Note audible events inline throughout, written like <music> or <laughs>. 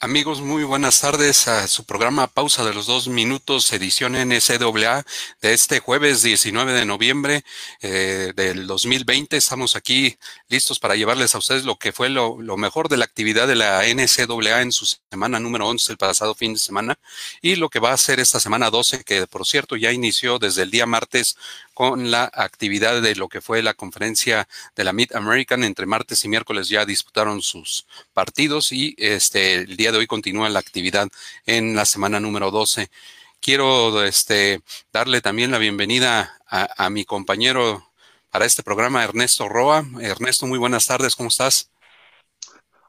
Amigos, muy buenas tardes a su programa Pausa de los Dos Minutos, edición NCAA de este jueves 19 de noviembre eh, del 2020. Estamos aquí listos para llevarles a ustedes lo que fue lo, mejor de la actividad de la NCAA en su semana número 11 el pasado fin de semana y lo que va a ser esta semana 12, que por cierto ya inició desde el día martes con la actividad de lo que fue la conferencia de la Mid American. Entre martes y miércoles ya disputaron sus partidos y este el día de hoy continúa la actividad en la semana número 12. Quiero este, darle también la bienvenida a, a mi compañero para este programa, Ernesto Roa. Ernesto, muy buenas tardes, ¿cómo estás?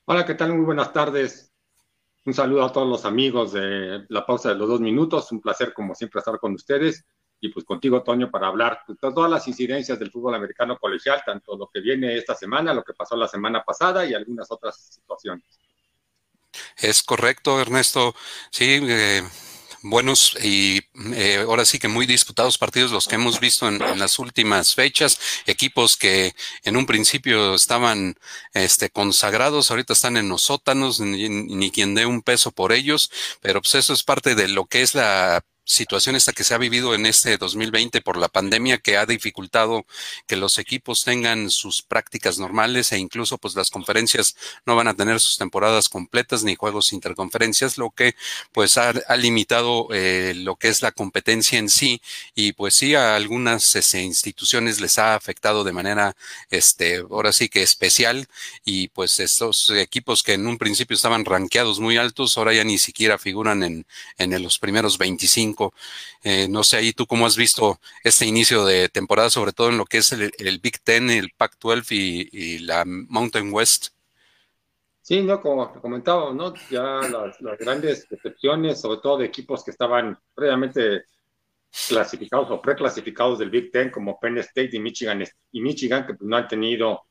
Hola, ¿qué tal? Muy buenas tardes. Un saludo a todos los amigos de la pausa de los dos minutos. Un placer, como siempre, estar con ustedes y pues contigo, Toño, para hablar de todas las incidencias del fútbol americano colegial, tanto lo que viene esta semana, lo que pasó la semana pasada y algunas otras situaciones. Es correcto, Ernesto. Sí, eh, buenos y eh, ahora sí que muy disputados partidos los que hemos visto en, las últimas fechas, equipos que en un principio estaban este, consagrados, ahorita están en los sótanos, ni, ni quien dé un peso por ellos, pero pues eso es parte de lo que es la situación esta que se ha vivido en este 2020 por la pandemia que ha dificultado que los equipos tengan sus prácticas normales e incluso pues las conferencias no van a tener sus temporadas completas ni juegos interconferencias, lo que pues ha, limitado eh, lo que es la competencia en sí. Y pues sí a algunas este, instituciones les ha afectado de manera este ahora sí que especial. Y pues estos equipos que en un principio estaban rankeados muy altos ahora ya ni siquiera figuran en, en los primeros 25 eh, no sé, ahí tú cómo has visto este inicio de temporada, sobre todo en lo que es el, Big Ten, el Pac-12 y, la Mountain West. Sí, no, como comentaba, ¿no? Ya las, grandes decepciones, sobre todo de equipos que estaban previamente clasificados o preclasificados del Big Ten, como Penn State y Michigan, y Michigan que no han tenido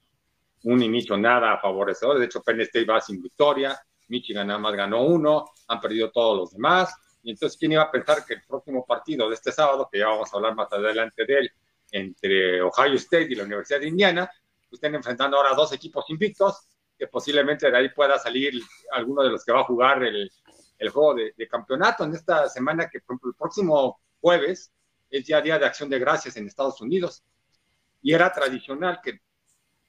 un inicio nada favorecedor. De hecho, Penn State va sin victoria, Michigan nada más ganó uno, han perdido todos los demás. Entonces, ¿quién iba a pensar que el próximo partido de este sábado, que ya vamos a hablar más adelante de él, entre Ohio State y la Universidad de Indiana, pues estén enfrentando ahora dos equipos invictos, que posiblemente de ahí pueda salir alguno de los que va a jugar el, juego de, campeonato en esta semana, que por ejemplo el próximo jueves es ya Día de Acción de Gracias en Estados Unidos. Y era tradicional que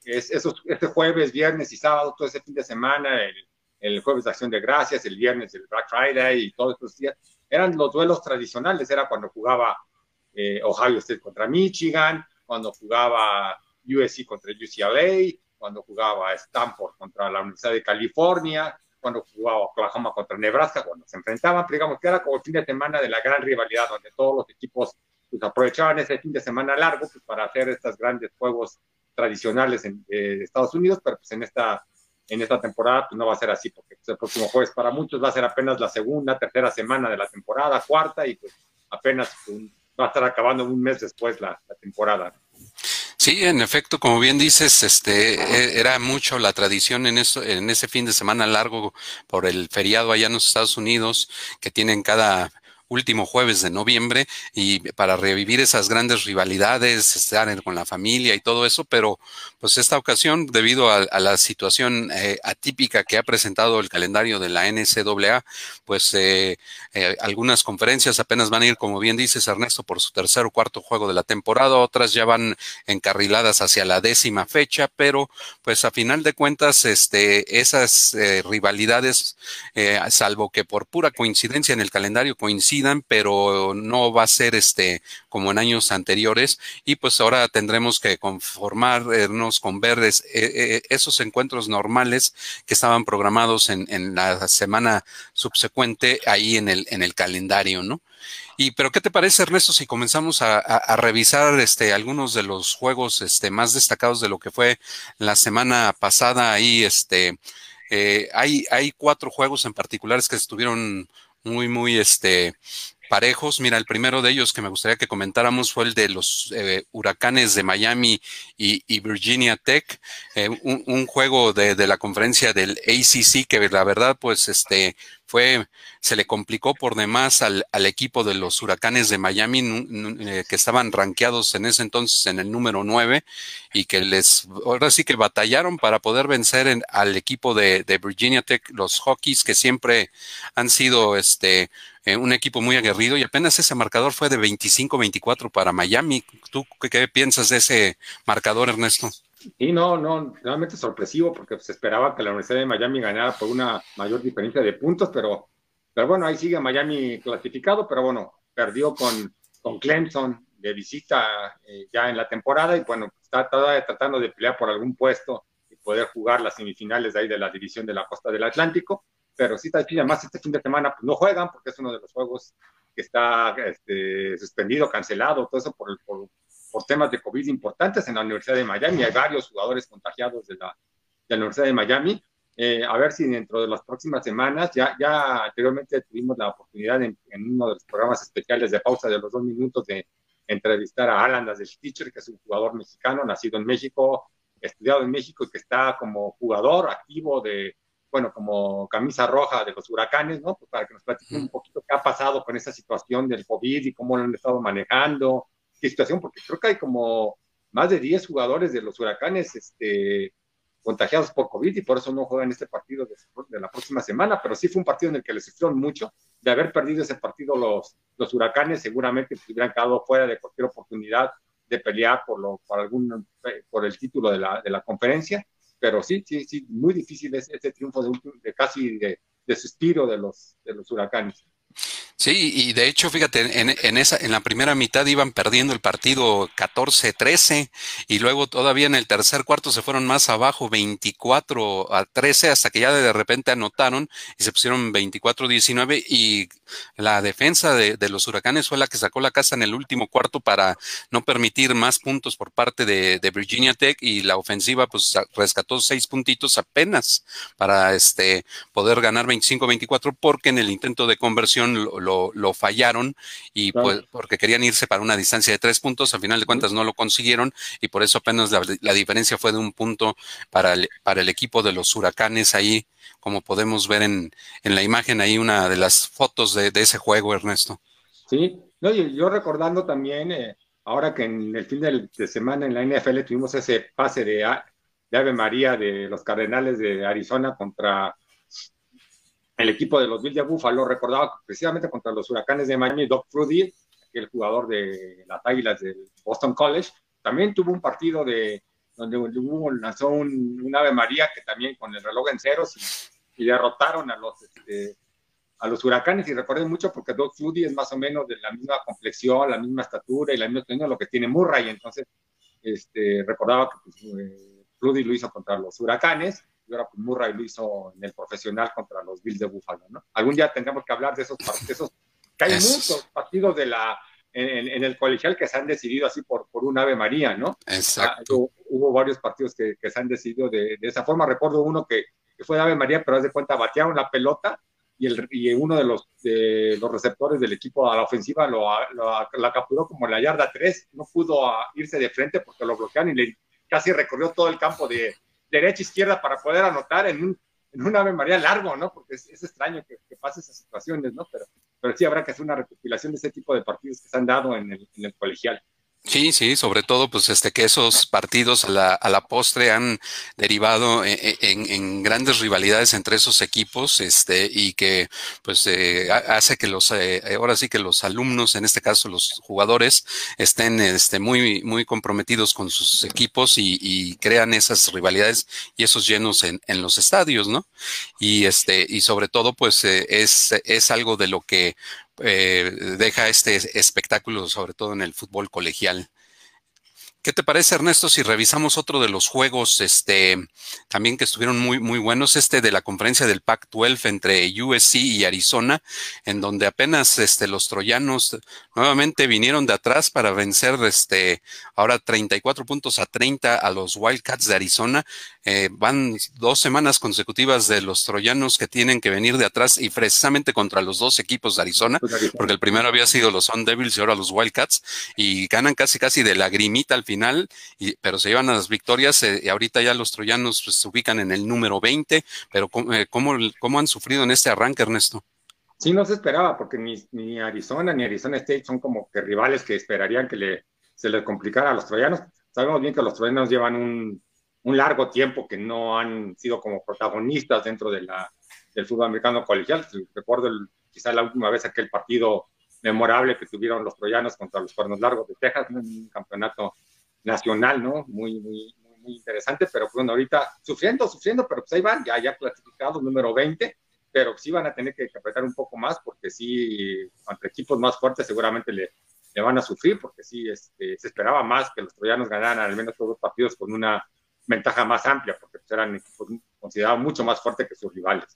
es, esos, este jueves, viernes y sábado, todo ese fin de semana, el, el jueves de Acción de Gracias, el viernes el Black Friday y todos estos días, eran los duelos tradicionales, era cuando jugaba eh, Ohio State contra Michigan, cuando jugaba USC contra UCLA, cuando jugaba Stanford contra la Universidad de California, cuando jugaba Oklahoma contra Nebraska, cuando se enfrentaban, digamos que era como el fin de semana de la gran rivalidad, donde todos los equipos pues, aprovechaban ese fin de semana largo pues, para hacer estos grandes juegos tradicionales en eh, Estados Unidos, pero pues en esta en esta temporada pues no va a ser así, porque pues, el próximo jueves para muchos va a ser apenas la segunda, tercera semana de la temporada, cuarta, y pues apenas va a estar acabando un mes después la, temporada. Sí, en efecto, como bien dices, este e, era mucho la tradición en eso, en ese fin de semana largo por el feriado allá en los Estados Unidos que tienen cada último jueves de noviembre y para revivir esas grandes rivalidades, estar con la familia y todo eso, pero pues esta ocasión, debido a, la situación eh, atípica que ha presentado el calendario de la NCAA, pues eh, eh, algunas conferencias apenas van a ir, como bien dices Ernesto, por su tercer o cuarto juego de la temporada, otras ya van encarriladas hacia la décima fecha, pero pues a final de cuentas, este, esas rivalidades, salvo que por pura coincidencia en el calendario coinciden, pero no va a ser este como en años anteriores y pues ahora tendremos que conformarnos con ver eh, eh, esos encuentros normales que estaban programados en, la semana subsecuente ahí en el, en el calendario, ¿no? Y pero qué te parece Ernesto si comenzamos a, revisar este algunos de los juegos este más destacados de lo que fue la semana pasada ahí este eh, hay hay cuatro juegos en particulares que estuvieron muy, muy, este, parejos. Mira, el primero de ellos que me gustaría que comentáramos fue el de los eh, huracanes de Miami y, Virginia Tech, eh, un, juego de, de, la conferencia del ACC que la verdad, pues, este, fue, se le complicó por demás al, al equipo de los huracanes de Miami, eh, que estaban rankeados en ese entonces en el número 9 y que les, ahora sí que batallaron para poder vencer al equipo de, de, Virginia Tech, los Hockeys, que siempre han sido este, eh, un equipo muy aguerrido y apenas ese marcador fue de 25-24 para Miami. ¿Tú qué, qué piensas de ese marcador, Ernesto? Sí, no, no, realmente sorpresivo porque se esperaba que la Universidad de Miami ganara por una mayor diferencia de puntos, pero, pero bueno, ahí sigue Miami clasificado, pero bueno, perdió con, con Clemson de visita eh, ya en la temporada y bueno, está todavía tratando de pelear por algún puesto y poder jugar las semifinales de ahí de la división de la costa del Atlántico, pero sí chido, además este fin de semana pues, no juegan porque es uno de los juegos que está este, suspendido, cancelado, todo eso por, el, por, por temas de COVID importantes en la Universidad de Miami. Hay varios jugadores contagiados de la, de la Universidad de Miami. Eh, a ver si dentro de las próximas semanas, ya, ya anteriormente tuvimos la oportunidad en, uno de los programas especiales de pausa de los dos minutos de entrevistar a Alan del Teacher, que es un jugador mexicano, nacido en México, estudiado en México y que está como jugador activo de, bueno, como camisa roja de los huracanes, ¿no? Pues para que nos platique un poquito qué ha pasado con esa situación del COVID y cómo lo han estado manejando, situación, porque creo que hay como más de 10 jugadores de los huracanes este, contagiados por COVID y por eso no juegan este partido de, la próxima semana, pero sí fue un partido en el que les sufrieron mucho. De haber perdido ese partido los, los huracanes, seguramente se hubieran quedado fuera de cualquier oportunidad de pelear por, lo, por, algún, por el título de la, de la conferencia. Pero sí, sí, sí, muy difícil es este triunfo de, de casi de, de suspiro de los, de los huracanes. Sí, y de hecho, fíjate, en, en, esa, en la primera mitad iban perdiendo el partido 14-13 y luego todavía en el tercer cuarto se fueron más abajo 24 a 13 hasta que ya de repente anotaron y se pusieron 24-19 y la defensa de, de, los huracanes fue la que sacó la casa en el último cuarto para no permitir más puntos por parte de, de Virginia Tech y la ofensiva pues rescató seis puntitos apenas para este poder ganar 25-24 porque en el intento de conversión lo lo, fallaron y pues porque querían irse para una distancia de tres puntos, al final de cuentas no lo consiguieron y por eso apenas la, diferencia fue de un punto para el, para el equipo de los huracanes ahí, como podemos ver en, en la imagen ahí una de las fotos de, ese juego, Ernesto. Sí, no, yo, recordando también, eh, ahora que en el fin de, semana en la NFL tuvimos ese pase de, de Ave María de los Cardenales de Arizona contra el equipo de los Bills de Buffalo recordaba precisamente contra los huracanes de Miami, Doc Frudy, el jugador de las Águilas del Boston College, también tuvo un partido de donde hubo, lanzó un, Ave María que también con el reloj en ceros y, derrotaron a los este, a los huracanes y recuerden mucho porque Doc Frudy es más o menos de la misma complexión, la misma estatura y la misma lo que tiene Murray, entonces este, recordaba que pues, eh, lo hizo contra los huracanes y ahora pues Murray lo hizo en el profesional contra los Bills de Buffalo, ¿no? Algún día tendremos que hablar de esos partidos, que hay muchos partidos de la, en, el colegial que se han decidido así por, por un Ave María, ¿no? Exacto. Ah, hubo, varios partidos que, que, se han decidido de, de, esa forma. Recuerdo uno que, que fue de Ave María, pero haz de cuenta, batearon la pelota y, el, y uno de los, de los receptores del equipo a la ofensiva lo, la capturó como en la yarda 3. No pudo irse de frente porque lo bloquearon y le, casi recorrió todo el campo de, derecha, izquierda para poder anotar en un, en un Ave María largo, ¿no? Porque es, extraño que, que, pase esas situaciones, ¿no? Pero, pero sí habrá que hacer una recopilación de ese tipo de partidos que se han dado en el, en el colegial. Sí, sí, sobre todo, pues, este, que esos partidos a la, a la postre han derivado e, e, en, en, grandes rivalidades entre esos equipos, este, y que, pues, eh, hace que los, eh, ahora sí que los alumnos, en este caso los jugadores, estén, este, muy, muy comprometidos con sus equipos y, y crean esas rivalidades y esos llenos en, en, los estadios, ¿no? Y este, y sobre todo, pues, eh, es, es algo de lo que eh, deja este espectáculo, sobre todo en el fútbol colegial. ¿Qué te parece, Ernesto, si revisamos otro de los juegos este, también que estuvieron muy, muy buenos, este de la conferencia del Pac-12 entre USC y Arizona, en donde apenas este, los troyanos nuevamente vinieron de atrás para vencer este, ahora 34 puntos a 30 a los Wildcats de Arizona. Eh, van dos semanas consecutivas de los troyanos que tienen que venir de atrás y precisamente contra los dos equipos de Arizona, porque el primero había sido los Sun Devils y ahora los Wildcats, y ganan casi casi de lagrimita al final, y, pero se llevan a las victorias eh, y ahorita ya los troyanos pues, se ubican en el número 20, pero eh, ¿cómo, ¿cómo, han sufrido en este arranque, Ernesto? Sí, no se esperaba, porque ni, ni, Arizona ni Arizona State son como que rivales que esperarían que le, se les complicara a los troyanos. Sabemos bien que los troyanos llevan un, un largo tiempo que no han sido como protagonistas dentro de la, del fútbol americano colegial. Recuerdo el, quizá la última vez aquel partido memorable que tuvieron los troyanos contra los Cuernos Largos de Texas, un campeonato nacional, ¿no? Muy, muy, muy interesante, pero bueno, ahorita sufriendo, sufriendo, pero pues ahí van, ya, ya clasificados, número 20, pero sí van a tener que apretar un poco más, porque sí, ante equipos más fuertes seguramente le, le van a sufrir, porque sí, este, se esperaba más que los troyanos ganaran al menos todos los partidos con una ventaja más amplia, porque pues, eran equipos considerados mucho más fuertes que sus rivales.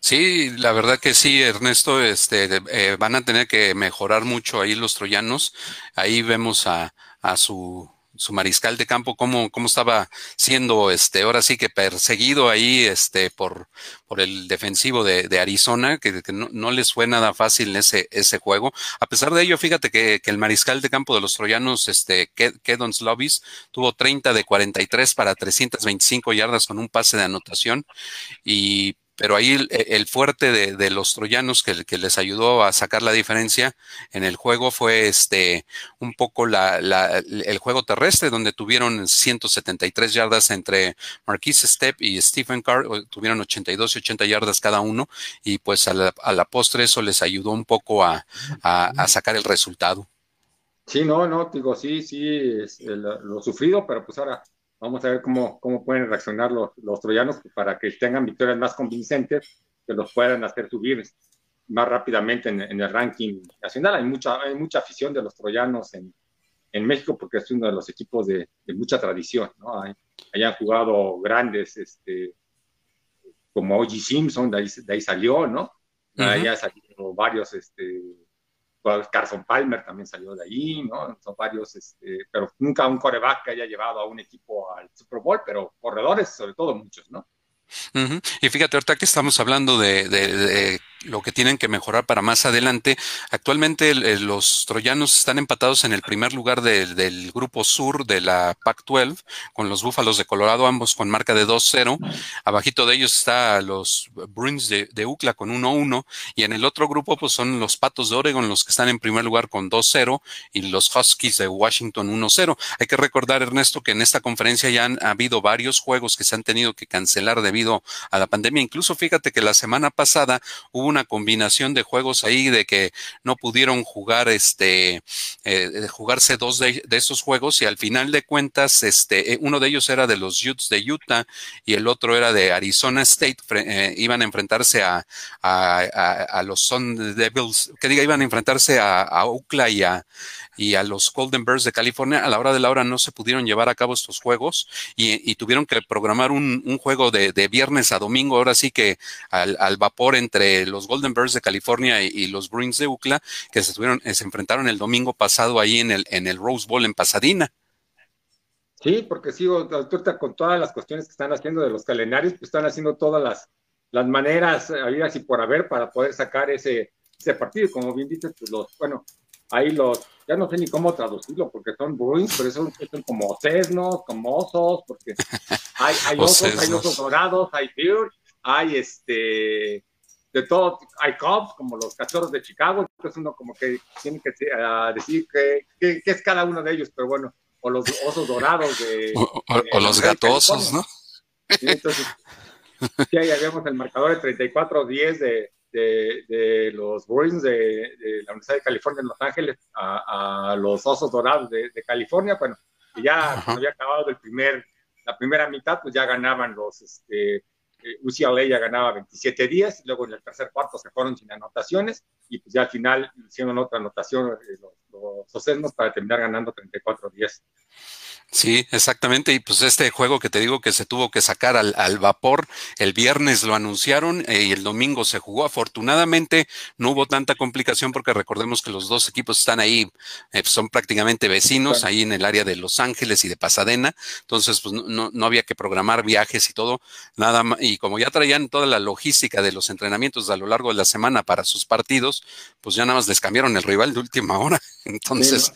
Sí, la verdad que sí, Ernesto, este, eh, van a tener que mejorar mucho ahí los troyanos. Ahí vemos a, a su, su mariscal de campo, cómo, cómo estaba siendo, este, ahora sí que perseguido ahí, este, por, por el defensivo de, de Arizona, que, que no, no, les fue nada fácil ese, ese juego. A pesar de ello, fíjate que, que el mariscal de campo de los troyanos, este, Kedon Slovis, tuvo 30 de 43 para 325 yardas con un pase de anotación y pero ahí el, fuerte de, los troyanos que, les ayudó a sacar la diferencia en el juego fue este un poco la, el juego terrestre donde tuvieron 173 yardas entre Marquise Step y Stephen Carr tuvieron 82 y 80 yardas cada uno y pues a la, a la postre eso les ayudó un poco a, a, sacar el resultado. Sí, no, no, digo, sí, sí, lo sufrido, pero pues ahora Vamos a ver cómo, cómo pueden reaccionar los, los troyanos para que tengan victorias más convincentes, que los puedan hacer subir más rápidamente en, en el ranking nacional. Hay mucha, hay mucha afición de los troyanos en, en México porque es uno de los equipos de, de mucha tradición. ¿no? Hay, hayan jugado grandes este, como O.G. Simpson, de ahí, de ahí salió, ¿no? Uh -huh. Ahí salido varios este, Carson Palmer también salió de ahí, ¿no? Son varios, este, pero nunca un coreback que haya llevado a un equipo al Super Bowl, pero corredores, sobre todo muchos, ¿no? Y fíjate, ahorita que estamos hablando de, lo que tienen que mejorar para más adelante, actualmente los troyanos están empatados en el primer lugar de, del grupo sur de la Pac-12 con los Búfalos de Colorado, ambos con marca de 2-0. Abajito de ellos está los Bruins de UCLA con 1-1 y en el otro grupo pues son los Patos de Oregon los que están en primer lugar con 2-0 y los Huskies de Washington 1-0. Hay que recordar, Ernesto, que en esta conferencia ya han habido varios juegos que se han tenido que cancelar debido a la pandemia. Incluso fíjate que la semana pasada hubo una combinación de juegos ahí de que no pudieron jugar este eh, jugarse dos de, esos juegos y al final de cuentas este eh, uno de ellos era de los Utes de Utah y el otro era de Arizona State eh, iban a enfrentarse a, a, los Sun Devils que diga iban a enfrentarse a, a y a y a los Golden Bears de California, a la hora de la hora no se pudieron llevar a cabo estos juegos y, y tuvieron que programar un, un juego de, de, viernes a domingo, ahora sí que al, al, vapor entre los Golden Bears de California y, los Bruins de UCLA, que se, tuvieron, se enfrentaron el domingo pasado ahí en el, en el Rose Bowl en Pasadena. Sí, porque sigo ahorita con todas las cuestiones que están haciendo de los calendarios, pues están haciendo todas las, las maneras habidas y por haber para poder sacar ese, ese partido. Como bien dices, pues los, bueno, ahí los, ya no sé ni cómo traducirlo, porque son bruins, pero son, son como cesnos, como osos, porque hay, hay <laughs> osos, hay osos dorados, hay beard, hay este, de todo, hay cubs, como los cachorros de Chicago, entonces uno como que tiene que uh, decir qué que, que es cada uno de ellos, pero bueno, o los osos dorados de... <laughs> O, o, de, o los gatosos, ¿no? Sí, entonces, sí, ahí vemos el marcador de 34-10 de, de, de, los Bruins de, de, la Universidad de California en Los Ángeles a, a los Osos Dorados de, de California. Bueno, ya cuando había acabado el primer, la primera mitad, pues ya ganaban los, este, eh, UCLA ya ganaba 27-10, luego en el tercer cuarto se fueron sin anotaciones y pues ya al final hicieron otra anotación eh, los, los para terminar ganando 34-10. Sí, exactamente. Y pues este juego que te digo que se tuvo que sacar al, al vapor, el viernes lo anunciaron eh, y el domingo se jugó. Afortunadamente no hubo tanta complicación porque recordemos que los dos equipos están ahí, eh, son prácticamente vecinos, ahí en el área de Los Ángeles y de Pasadena. Entonces, pues no, no había que programar viajes y todo, nada más. Y como ya traían toda la logística de los entrenamientos a lo largo de la semana para sus partidos, pues ya nada más les cambiaron el rival de última hora. <laughs> Entonces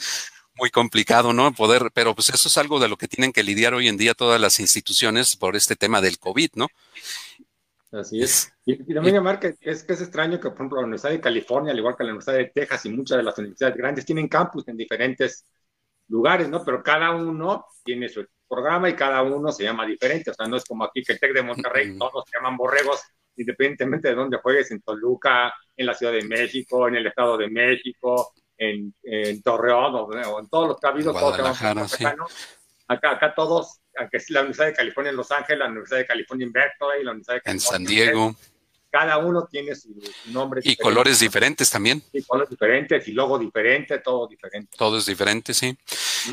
muy complicado, ¿no? Poder, pero pues eso es algo de lo que tienen que lidiar hoy en día todas las instituciones por este tema del COVID, ¿no? Así es. Y, también, llamar que es, que es extraño que, por ejemplo, la Universidad de California, al igual que la Universidad de Texas y muchas de las universidades grandes, tienen campus en diferentes lugares, ¿no? Pero cada uno tiene su programa y cada uno se llama diferente. O sea, no es como aquí que el TEC de Monterrey, todos se llaman borregos, independientemente de dónde juegues, en Toluca, en la Ciudad de México, en el Estado de México, en, en Torreón o, en todos los que ha habido, acá, acá todos, aunque es la Universidad de California en Los Ángeles, la Universidad de California en Berkeley, la Universidad de California en San Diego cada uno tiene su, nombre. Y colores diferentes también. Y colores diferentes, y logo diferente, todo diferente. Todo es diferente, sí.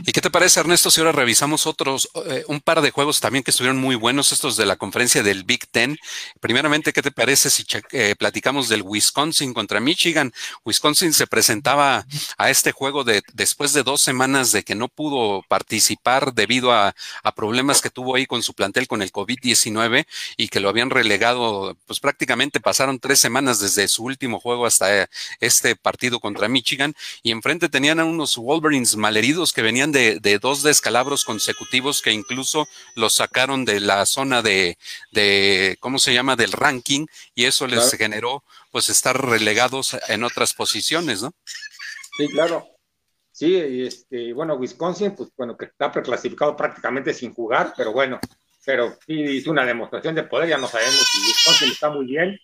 ¿Y qué te parece, Ernesto, si ahora revisamos otros, eh, un par de juegos también que estuvieron muy buenos, estos de la conferencia del Big Ten? Primeramente, ¿qué te parece si eh, platicamos del Wisconsin contra Michigan? Wisconsin se presentaba a este juego de, después de dos semanas de que no pudo participar debido a, a problemas que tuvo ahí con su plantel con el COVID-19 y que lo habían relegado pues prácticamente pasaron tres semanas desde su último juego hasta eh, este partido contra Michigan y enfrente tenían a unos Wolverines malheridos que venían de, dos descalabros consecutivos que incluso los sacaron de la zona de, de ¿cómo se llama?, del ranking y eso les generó pues estar relegados en otras posiciones, ¿no? Sí, claro. Sí, este, bueno, Wisconsin, pues bueno, que está preclasificado prácticamente sin jugar, pero bueno, pero hizo una demostración de poder, ya no sabemos si Wisconsin está muy bien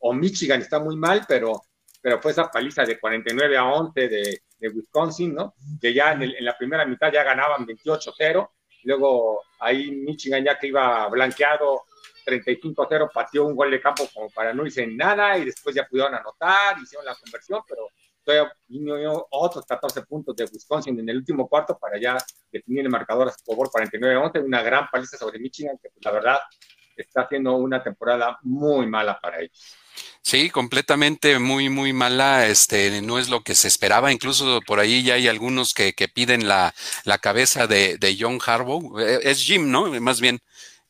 o Michigan está muy mal, pero, pero fue esa paliza de 49 a 11 de, Wisconsin, ¿no? Que ya en, en, la primera mitad ya ganaban 28-0, luego ahí Michigan ya que iba blanqueado 35-0 pateó un gol de campo como para no irse nada y después ya pudieron anotar, hicieron la conversión, pero todavía otros 14 puntos de Wisconsin en el último cuarto para ya definir el marcador a su favor 49-11, una gran paliza sobre Michigan que pues, la verdad está haciendo una temporada muy mala para ellos. Sí, completamente muy, muy mala. Este, no es lo que se esperaba. Incluso por ahí ya hay algunos que, que piden la, la cabeza de, de John Harbaugh. Eh, es Jim, ¿no? Más bien,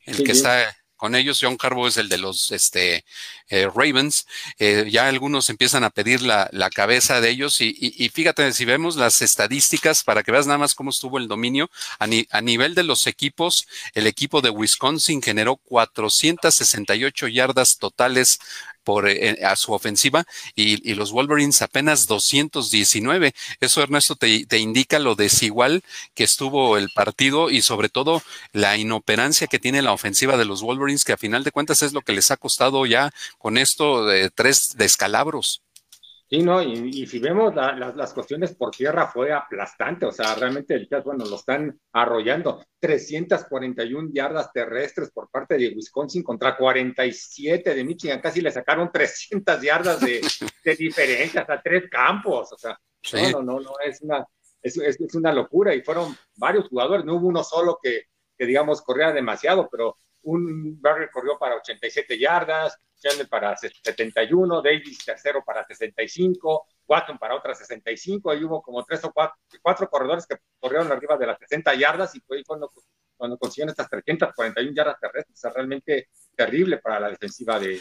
el que está con ellos. John Carbo es el de los este, eh, Ravens. Eh, ya algunos empiezan a pedir la, la cabeza de ellos y, y, y, fíjate, si vemos las estadísticas para que veas nada más cómo estuvo el dominio, a, a nivel de los equipos, el equipo de Wisconsin generó 468 yardas totales por, eh, a su ofensiva y, los Wolverines apenas 219. Eso, Ernesto, te, te, indica lo desigual que estuvo el partido y sobre todo la inoperancia que tiene la ofensiva de los Wolverines, que a final de cuentas es lo que les ha costado ya con esto de tres descalabros. Sí, no, y, y si vemos la, la, las cuestiones por tierra fue aplastante, o sea, realmente el Jazz, bueno, lo están arrollando. 341 yardas terrestres por parte de Wisconsin contra 47 de Michigan, casi le sacaron <laughs> 300 yardas de, de diferencia, hasta tres campos, o sea, sí. no, no, no, es una, es, es, es, una locura y fueron varios jugadores, no hubo uno solo que, que digamos, corría demasiado, pero un Barry corrió para 87 yardas, Chandler para 71, Davis tercero para 65, Watson para otras 65, ahí hubo como tres o cuatro, cuatro corredores que corrieron arriba de las 60 yardas y fue cuando, cuando consiguieron estas 341 yardas terrestres, o sea, realmente terrible para la defensiva de,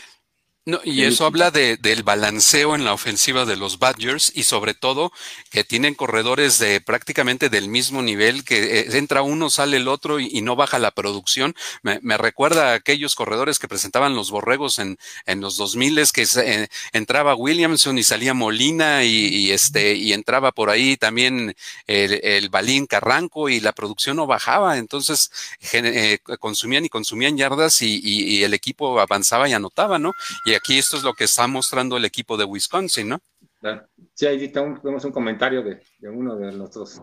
no, y eso habla de, del balanceo en la ofensiva de los Badgers y sobre todo que tienen corredores de prácticamente del mismo nivel, que eh, entra uno, sale el otro y, y no baja la producción. Me, me, recuerda a aquellos corredores que presentaban los borregos en, en los 2000 que se, eh, entraba Williamson y salía Molina y, y, este, y entraba por ahí también el, el Balín Carranco y la producción no bajaba. Entonces eh, consumían y consumían yardas y, y, el equipo avanzaba y anotaba, ¿no? Y aquí esto es lo que está mostrando el equipo de Wisconsin, ¿no? Sí, ahí tenemos un comentario de, de uno de nuestros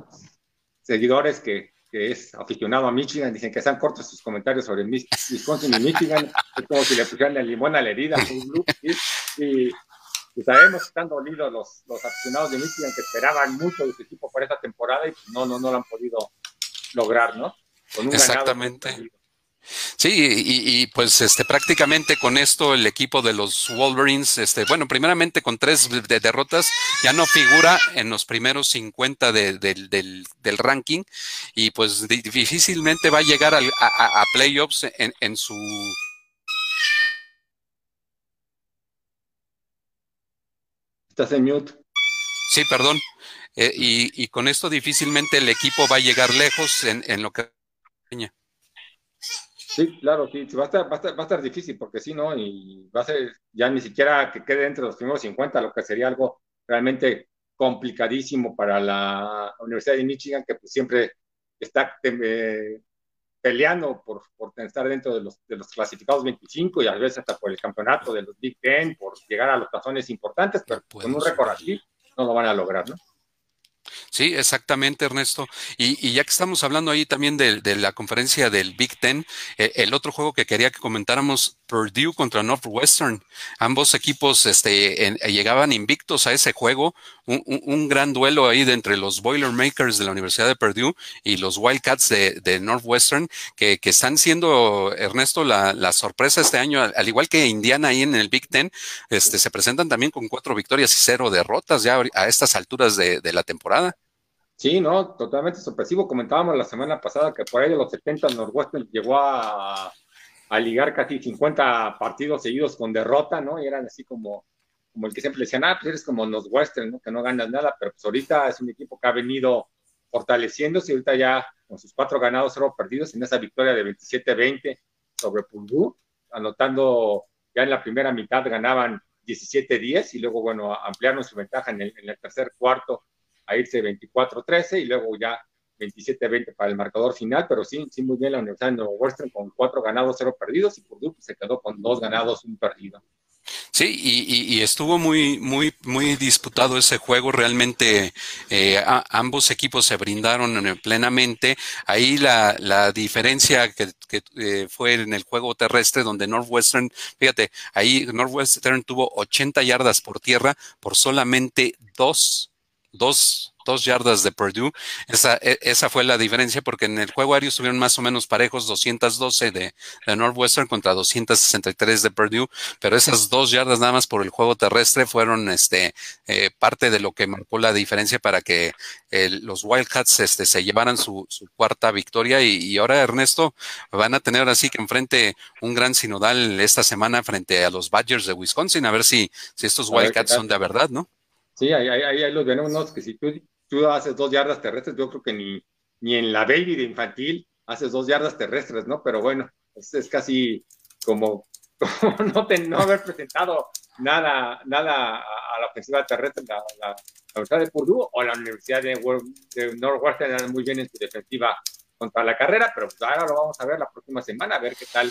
seguidores que, que es aficionado a Michigan, dicen que están cortos sus comentarios sobre Wisconsin y Michigan, <laughs> es como si le pusieran el limón a la herida. Y, sabemos que están dolidos los, los aficionados de Michigan que esperaban mucho de su equipo por esta temporada y pues no, no, no lo han podido lograr, ¿no? Exactamente. Sí, y, pues este prácticamente con esto el equipo de los Wolverines, este, bueno, primeramente con tres derrotas, ya no figura en los primeros 50 del, ranking y pues difícilmente va a llegar a, playoffs en, en su Estás en mute. Sí, perdón. Eh, y, con esto difícilmente el equipo va a llegar lejos en, en lo que... Sí, claro, sí, va a, estar, va, a estar, difícil porque sí, ¿no? Y va a ser ya ni siquiera que quede entre los primeros 50, lo que sería algo realmente complicadísimo para la Universidad de Michigan, que pues siempre está eh, peleando por, por estar dentro de los, de los clasificados 25 y a veces hasta por el campeonato de los Big Ten, por llegar a los tazones importantes, pero con un récord así no lo van a lograr, ¿no? Sí, exactamente, Ernesto. Y, ya que estamos hablando ahí también de, la conferencia del Big Ten, eh, el otro juego que quería que comentáramos, Purdue contra Northwestern. Ambos equipos este, llegaban invictos a ese juego. Un, gran duelo ahí de entre los Boilermakers de la Universidad de Purdue y los Wildcats de, Northwestern, que, están siendo, Ernesto, la, sorpresa este año, al, igual que Indiana ahí en el Big Ten, este, se presentan también con cuatro victorias y cero derrotas ya a estas alturas de la temporada. Sí, no, totalmente sorpresivo. Comentábamos la semana pasada que por ahí de los 70 Northwestern llegó a, ligar casi 50 partidos seguidos con derrota, ¿no? Y eran así como, como el que siempre decían, ah, pues eres como Northwestern, ¿no? Que no ganas nada, pero pues ahorita es un equipo que ha venido fortaleciéndose y ahorita ya con sus cuatro ganados, cero perdidos en esa victoria de 27-20 sobre Purdue, anotando ya en la primera mitad ganaban 17-10 y luego, bueno, ampliaron su ventaja en el, en el tercer cuarto a irse 24-13 y luego ya 27-20 para el marcador final, pero sí, sí muy bien la Universidad de Northwestern con cuatro ganados, cero perdidos y Purdue pues, se quedó con dos ganados, un perdido. Sí, y, estuvo muy, muy, muy disputado ese juego. Realmente eh, ambos equipos se brindaron plenamente. Ahí la, la diferencia que, eh, fue en el juego terrestre, donde Northwestern, fíjate, ahí Northwestern tuvo 80 yardas por tierra por solamente dos dos, dos yardas de Purdue. Esa, e, esa fue la diferencia porque en el juego aéreo estuvieron más o menos parejos 212 de, de Northwestern contra 263 de Purdue, pero esas dos yardas nada más por el juego terrestre fueron este, eh, parte de lo que marcó la diferencia para que los Wildcats este, se llevaran su, su cuarta victoria y, ahora Ernesto van a tener así que enfrente un gran sinodal esta semana frente a los Badgers de Wisconsin a ver si, si estos Wildcats son de verdad, ¿no? Sí, ahí, ahí, ahí los venimos, que si tú, tú haces dos yardas terrestres, yo creo que ni, ni en la baby de infantil haces dos yardas terrestres, ¿no? Pero bueno, es, casi como, <laughs> no, no haber presentado nada, nada a, la ofensiva terrestre, la, la, Universidad de Purdue o la Universidad de, de Northwestern muy bien en su defensiva contra la carrera, pero pues ahora lo vamos a ver la próxima semana, a ver qué tal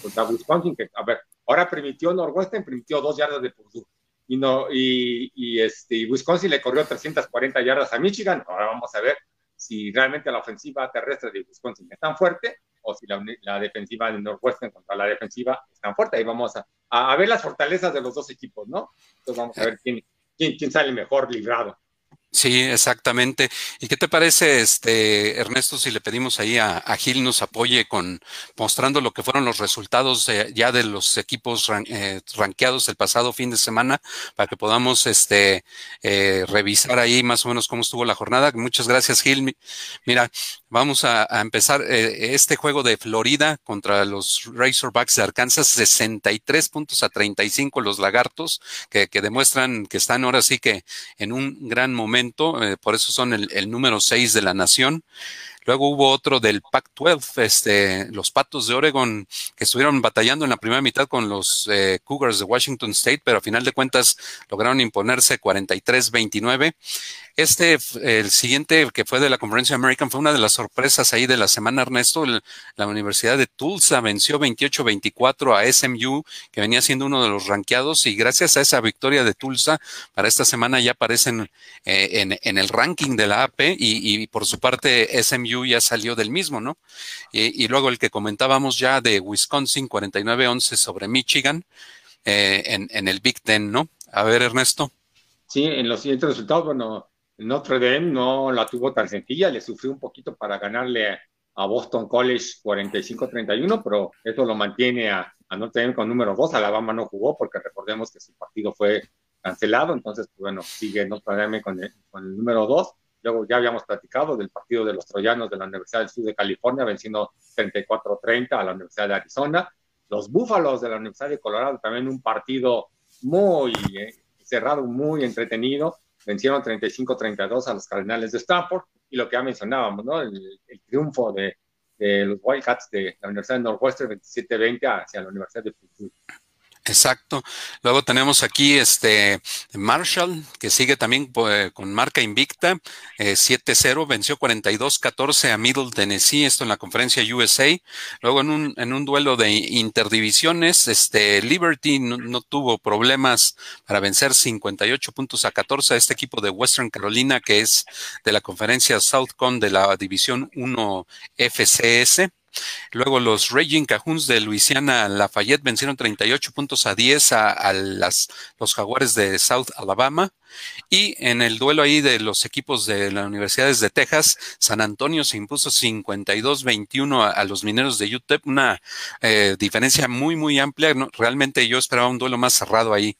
contra Wisconsin, que a ver, ahora permitió Northwestern, permitió dos yardas de Purdue y, no, y, este, Wisconsin le corrió 340 yardas a Michigan. Ahora vamos a ver si realmente la ofensiva terrestre de Wisconsin es tan fuerte o si la, defensiva de Northwestern contra la defensiva es tan fuerte. Ahí vamos a, a, ver las fortalezas de los dos equipos, ¿no? Entonces vamos a ver quién, quién, quién sale mejor librado. Sí, exactamente. ¿Y qué te parece, este Ernesto, si le pedimos ahí a, Gil nos apoye con mostrando lo que fueron los resultados ya de los equipos eh, ranqueados el pasado fin de semana para que podamos este eh, revisar ahí más o menos cómo estuvo la jornada? Muchas gracias, Gil. Mira, vamos a, empezar eh, este juego de Florida contra los Razorbacks de Arkansas, 63 puntos a 35 los lagartos, que demuestran que están ahora sí que en un gran momento eh, por eso son el, número 6 de la nación. Luego hubo otro del Pac-12, este, los Patos de Oregon, que estuvieron batallando en la primera mitad con los eh, Cougars de Washington State, pero a final de cuentas lograron imponerse 43-29. Este, el siguiente que fue de la Conferencia American, fue una de las sorpresas ahí de la semana, Ernesto. la Universidad de Tulsa venció 28-24 a SMU, que venía siendo uno de los ranqueados, y gracias a esa victoria de Tulsa, para esta semana ya aparecen eh, en, el ranking de la AP, y, y por su parte SMU Ya salió del mismo, ¿no? Y, luego el que comentábamos ya de Wisconsin 49-11 sobre Michigan eh, en, en, el Big Ten, ¿no? A ver, Ernesto. Sí, en los siguientes resultados, bueno, Notre Dame no la tuvo tan sencilla, le sufrió un poquito para ganarle a Boston College 45-31, pero eso lo mantiene a, a Notre Dame con número 2. Alabama no jugó porque recordemos que su partido fue cancelado, entonces, pues, bueno, sigue Notre Dame con el, con el número 2. Luego ya habíamos platicado del partido de los troyanos de la Universidad del Sur de California, venciendo 34-30 a la Universidad de Arizona. Los Búfalos de la Universidad de Colorado, también un partido muy eh, cerrado, muy entretenido. Vencieron 35-32 a los Cardenales de Stanford. Y lo que ya mencionábamos, ¿no? El, triunfo de, de, los Wildcats de la Universidad de Northwestern 27-20 hacia la Universidad de Pittsburgh. Exacto. Luego tenemos aquí este Marshall, que sigue también eh, con marca invicta, 7-0, eh, venció 42-14 a Middle Tennessee, esto en la conferencia USA. Luego en un, en un duelo de interdivisiones, este Liberty no, tuvo problemas para vencer 58 puntos a 14 a este equipo de Western Carolina, que es de la conferencia Southcon de la división 1 FCS. Luego los Raging Cajuns de Luisiana Lafayette vencieron 38 puntos a 10 a, las, los Jaguares de South Alabama. Y en el duelo ahí de los equipos de las universidades de Texas, San Antonio se impuso 52-21 a, los mineros de UTEP, una eh, diferencia muy, muy amplia. realmente yo esperaba un duelo más cerrado ahí.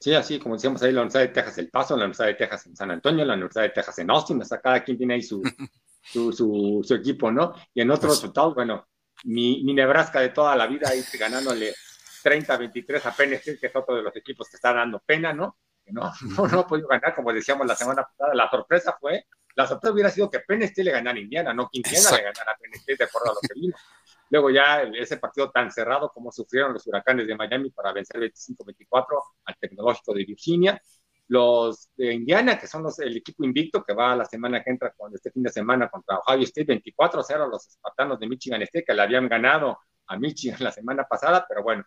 Sí, así como decíamos ahí, la Universidad de Texas El Paso, la Universidad de Texas en San Antonio, la Universidad de Texas en Austin, o sea, cada quien tiene ahí su, <laughs> su, su, equipo, ¿no? Y en otros resultados, bueno, mi, mi, Nebraska de toda la vida ahí ganándole 30-23 a Penn State, que es otro de los equipos que está dando pena, ¿no? Que no, no, no ha podido ganar, como decíamos la semana pasada. La sorpresa fue, la sorpresa hubiera sido que Penn State le ganara a Indiana, no que Indiana le ganara a Penn State, de acuerdo a lo que vino. Luego ya ese partido tan cerrado como sufrieron los huracanes de Miami para vencer 25-24 al Tecnológico de Virginia los de Indiana, que son los, el equipo invicto que va a la semana que entra con este fin de semana contra Ohio State, 24-0 los espartanos de Michigan State, que le habían ganado a Michigan la semana pasada, pero bueno,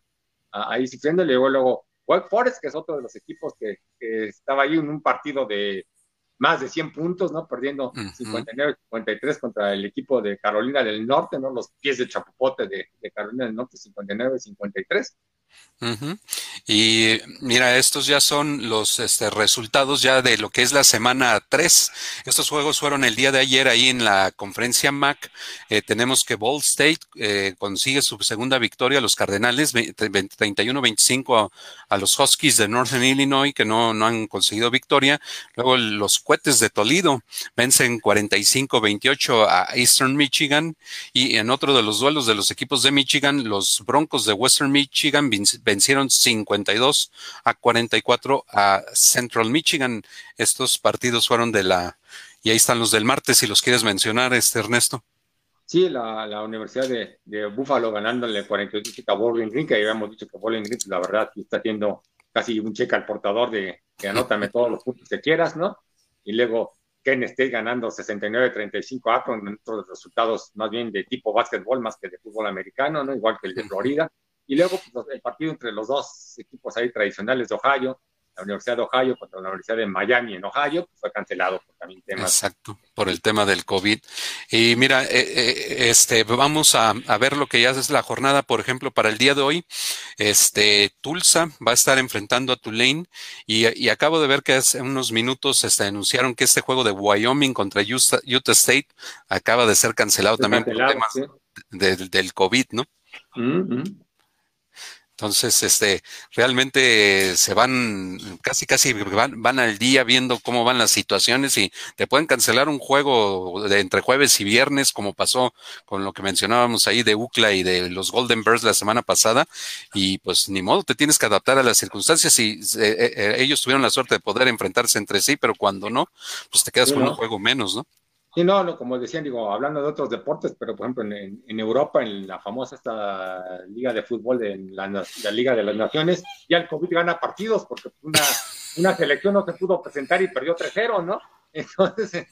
ahí sufriendo, y luego, luego Wake Forest, que es otro de los equipos que, estaba ahí en un partido de más de 100 puntos, ¿no? Perdiendo 59-53 contra el equipo de Carolina del Norte, ¿no? Los pies de chapupote de, de Carolina del Norte, 59-53. Y mira, estos ya son los este, resultados ya de lo que es la semana 3. Estos juegos fueron el día de ayer ahí en la conferencia MAC. Eh, tenemos que Ball State eh, consigue su segunda victoria, los Cardenales, 31-25 a, los Huskies de Northern Illinois, que no, no han conseguido victoria. Luego los Cuetes de Toledo vencen 45-28 a Eastern Michigan. Y en otro de los duelos de los equipos de Michigan, los Broncos de Western Michigan vencieron 52 a 44 a Central Michigan. Estos partidos fueron de la, y ahí están los del martes, si los quieres mencionar, este Ernesto. Sí, la, Universidad de, de, Buffalo ganándole 42 a Bowling Green, que habíamos dicho que Bowling Green, la verdad, está haciendo casi un cheque al portador de que anótame todos los puntos que quieras, ¿no? Y luego Ken State ganando 69-35 a con otros resultados más bien de tipo básquetbol más que de fútbol americano, ¿no? Igual que el de Florida. Y luego pues, el partido entre los dos equipos ahí tradicionales de Ohio, la Universidad de Ohio contra la Universidad de Miami en Ohio, pues, fue cancelado por también temas. Exacto, por el tema del COVID. Y mira, eh, eh, este, vamos a, ver lo que ya es la jornada, por ejemplo, para el día de hoy. Este, Tulsa va a estar enfrentando a Tulane y, acabo de ver que hace unos minutos este, anunciaron que este juego de Wyoming contra Utah, State acaba de ser cancelado también por temas del COVID, ¿no? Mm, mm. Entonces, este, realmente se van, casi, casi van, van al día viendo cómo van las situaciones y te pueden cancelar un juego de entre jueves y viernes, como pasó con lo que mencionábamos ahí de UCLA y de los Golden Bears la semana pasada. Y pues ni modo, te tienes que adaptar a las circunstancias y eh, eh, eh, ellos tuvieron la suerte de poder enfrentarse entre sí, pero cuando no, pues te quedas con un juego menos, ¿no? Sí, no, no, como decían, digo, hablando de otros deportes, pero por ejemplo en, en Europa, en la famosa esta liga de fútbol, de la, la, Liga de las Naciones, ya el COVID gana partidos porque una, una selección no se pudo presentar y perdió 3-0, ¿no? <laughs> Entonces,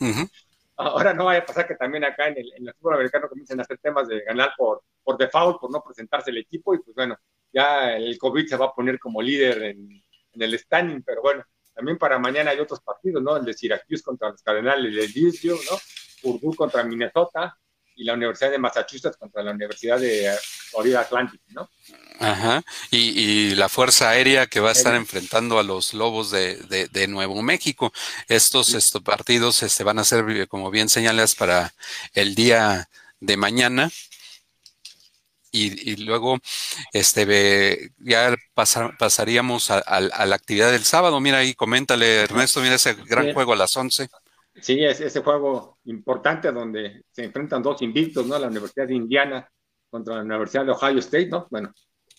ahora no vaya a pasar que también acá en el, en el fútbol americano comiencen a hacer temas de ganar por, por default, por no presentarse el equipo, y pues bueno, ya el COVID se va a poner como líder en, en el standing, pero bueno, también para mañana hay otros partidos, ¿no? El de Syracuse contra los Cardenales de Louisville, ¿no? Purdue contra Minnesota y la Universidad de Massachusetts contra la Universidad de Florida Atlantic, ¿no? Ajá. Y, la Fuerza Aérea que va a estar enfrentando a los Lobos de, de, Nuevo México. Estos, estos partidos este, van a ser, como bien señalas, para el día de mañana. Y, luego este ya pasaríamos a, la actividad del sábado. Mira ahí, coméntale, Ernesto, mira ese gran juego a las 11. Sí, es ese juego importante donde se enfrentan dos invictos, ¿no? La Universidad de Indiana contra la Universidad de Ohio State, ¿no? Bueno,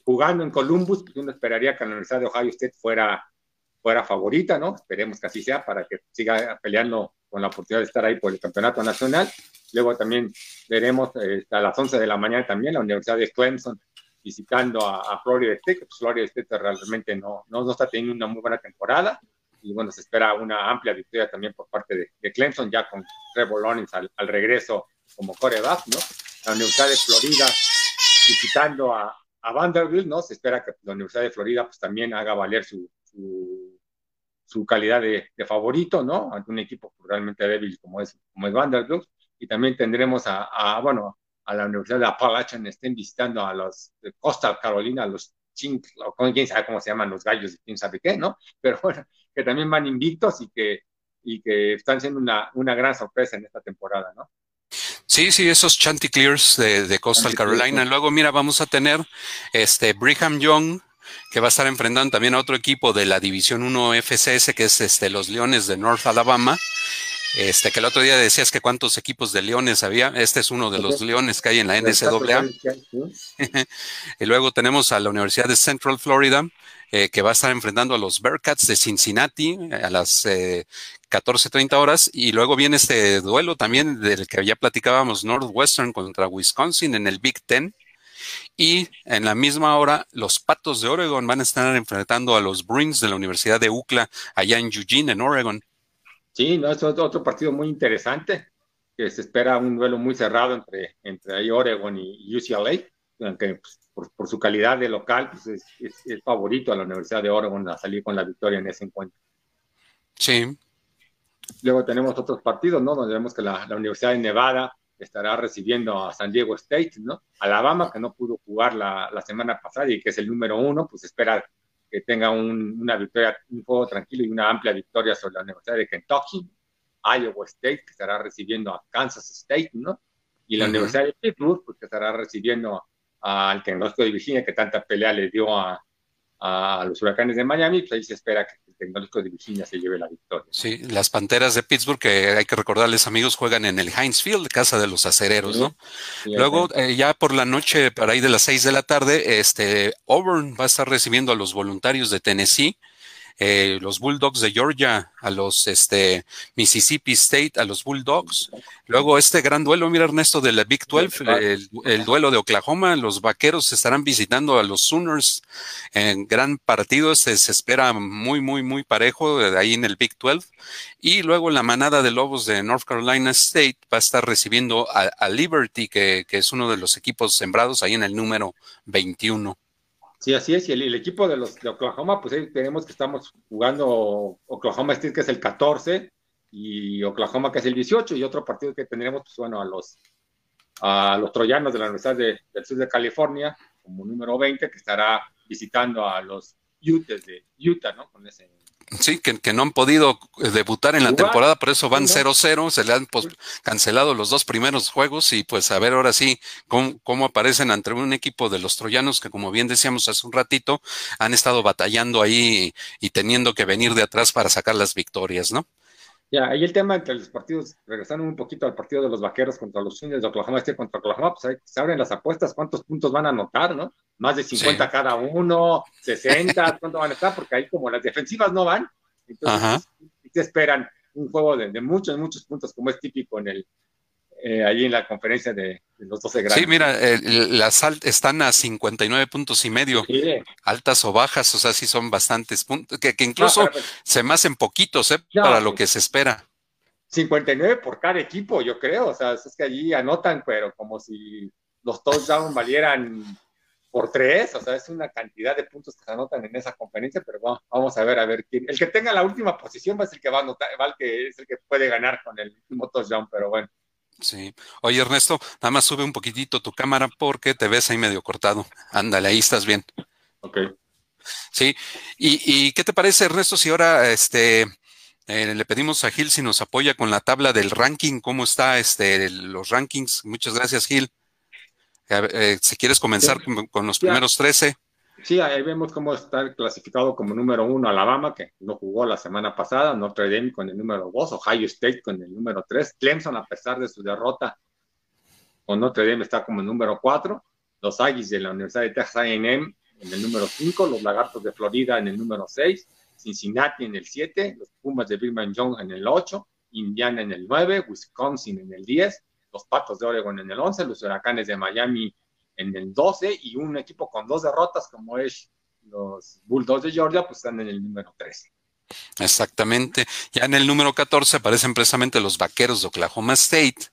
jugando en Columbus, pues uno esperaría que la Universidad de Ohio State fuera, fuera favorita, ¿no? Esperemos que así sea para que siga peleando con la oportunidad de estar ahí por el campeonato nacional. Luego también veremos eh, a las 11 de la mañana también la Universidad de Clemson visitando a, Florida State, pues Florida State realmente no, no, está teniendo una muy buena temporada y bueno, se espera una amplia victoria también por parte de, Clemson, ya con Trevor Lawrence al, regreso como coreback, ¿no? La Universidad de Florida visitando a, a Vanderbilt, ¿no? Se espera que la Universidad de Florida pues también haga valer su, su, calidad de, favorito, ¿no? Ante un equipo realmente débil como es, como es Vanderbilt. Y también tendremos a, bueno, a la Universidad de Appalachian, estén visitando a los de Coastal Carolina, los Chink, o quién sabe cómo se llaman los gallos, quién sabe qué, ¿no? <laughs> Pero bueno, que también van invictos y que, y que están siendo una, una gran sorpresa en esta temporada, ¿no? Sí, sí, esos Chanticleers de, de Coastal Carolina. Luego, mira, vamos a tener este Brigham Young, que va a estar enfrentando también a otro equipo de la División 1 FCS, que es este, los Leones de North Alabama. Este, que el otro día decías que cuántos equipos de Leones había. Este es uno de los Leones que hay en la NCAA. <laughs> y luego tenemos a la Universidad de Central Florida, eh, que va a estar enfrentando a los Bearcats de Cincinnati a las eh, 14.30 horas. Y luego viene este duelo también del que ya platicábamos, Northwestern contra Wisconsin en el Big Ten. Y en la misma hora, los Patos de Oregon van a estar enfrentando a los Bruins de la Universidad de UCLA allá en Eugene, en Oregon. Sí, no, es otro partido muy interesante, que se espera un duelo muy cerrado entre, entre Oregon y UCLA, aunque pues, por, su calidad de local pues es, es, favorito a la Universidad de Oregon a salir con la victoria en ese encuentro. Sí, Luego tenemos otros partidos, ¿no? Donde vemos que la, Universidad de Nevada estará recibiendo a San Diego State, ¿no? Alabama, que no pudo jugar la, semana pasada y que es el número uno, pues espera que tenga una victoria, un juego tranquilo y una amplia victoria sobre la Universidad de Kentucky. Iowa State, que estará recibiendo a Kansas State, ¿no? Y la Universidad de Pittsburgh, pues que estará recibiendo al Tecnológico de Virginia, que tanta pelea le dio a, a los huracanes de Miami, pues ahí se espera que Tecnológico de Virginia se lleve la victoria. Sí, las Panteras de Pittsburgh, que hay que recordarles amigos, juegan en el Heinz Field, casa de los acereros, ¿no? Luego, eh, ya por la noche, para ahí de las seis de la tarde, este Auburn va a estar recibiendo a los voluntarios de Tennessee eh, los Bulldogs de Georgia a los este, Mississippi State, a los Bulldogs. Luego este gran duelo, mira Ernesto, de la Big 12, el, duelo de Oklahoma, los Vaqueros estarán visitando a los Sooners en gran partido, se, se espera muy, muy, muy parejo de ahí en el Big 12. Y luego la manada de Lobos de North Carolina State va a estar recibiendo a, Liberty, que, que es uno de los equipos sembrados ahí en el número 21. Sí, así es. Y el, equipo de los de Oklahoma, pues ahí tenemos que estamos jugando Oklahoma State, que es el 14, y Oklahoma, que es el 18, y otro partido que tendremos, pues bueno, a los, a los troyanos de la Universidad del Sur de California, como número 20, que estará visitando a los Utes de Utah, ¿no? Con ese Sí, que, no han podido eh, debutar en la temporada, por eso van 0-0, se le han cancelado los dos primeros juegos y pues a ver ahora sí cómo, aparecen ante un equipo de los troyanos que como bien decíamos hace un ratito, han estado batallando ahí y, teniendo que venir de atrás para sacar las victorias, ¿no? Ya, ahí el tema entre los partidos, regresando un poquito al partido de los vaqueros contra los Indios de Oklahoma Este contra Oklahoma, pues ahí se abren las apuestas, cuántos puntos van a anotar, ¿no? más de 50 cada uno, 60, <laughs> ¿cuánto van a estar? Porque ahí como las defensivas no van, entonces se esperan un juego de, muchos, muchos puntos, como es típico en el, eh, allí en la conferencia de, los 12 grados. Sí, mira, las están a 59 puntos y medio, altas o bajas, o sea, sí son bastantes puntos, que, incluso se me hacen poquitos ¿eh? para lo que se espera. 59 por cada equipo, yo creo, o sea, es que allí anotan, pero como si los touchdowns valieran por tres, o sea, es una cantidad de puntos que se anotan en esa conferencia, pero vamos a ver, a ver quién. El que tenga la última posición va a ser el que va a anotar, va el que es el que puede ganar con el último touchdown, pero bueno, Sí. Oye, Ernesto, nada más sube un poquitito tu cámara porque te ves ahí medio cortado. Ándale, ahí estás bien. Ok. Sí. ¿Y, y qué te parece, Ernesto, si ahora este eh, le pedimos a Gil si nos apoya con la tabla del ranking, cómo está este los rankings? Muchas gracias, Gil. Eh, si quieres comenzar con, con, los primeros 13. Sí, ahí vemos cómo está clasificado como número uno Alabama, que no jugó la semana pasada, Notre Dame con el número dos, Ohio State con el número tres, Clemson, a pesar de su derrota con Notre Dame, está como el número cuatro, los Aggies de la Universidad de Texas A&M en el número cinco, los Lagartos de Florida en el número seis, Cincinnati en el siete, los Pumas de Birmingham Young en el ocho, Indiana en el nueve, Wisconsin en el diez, los Patos de Oregon en el once, los Huracanes de Miami en el 12 y un equipo con dos derrotas como es los Bulldogs de Georgia, pues están en el número 13. Exactamente. Ya en el número 14 aparecen precisamente los vaqueros de Oklahoma State.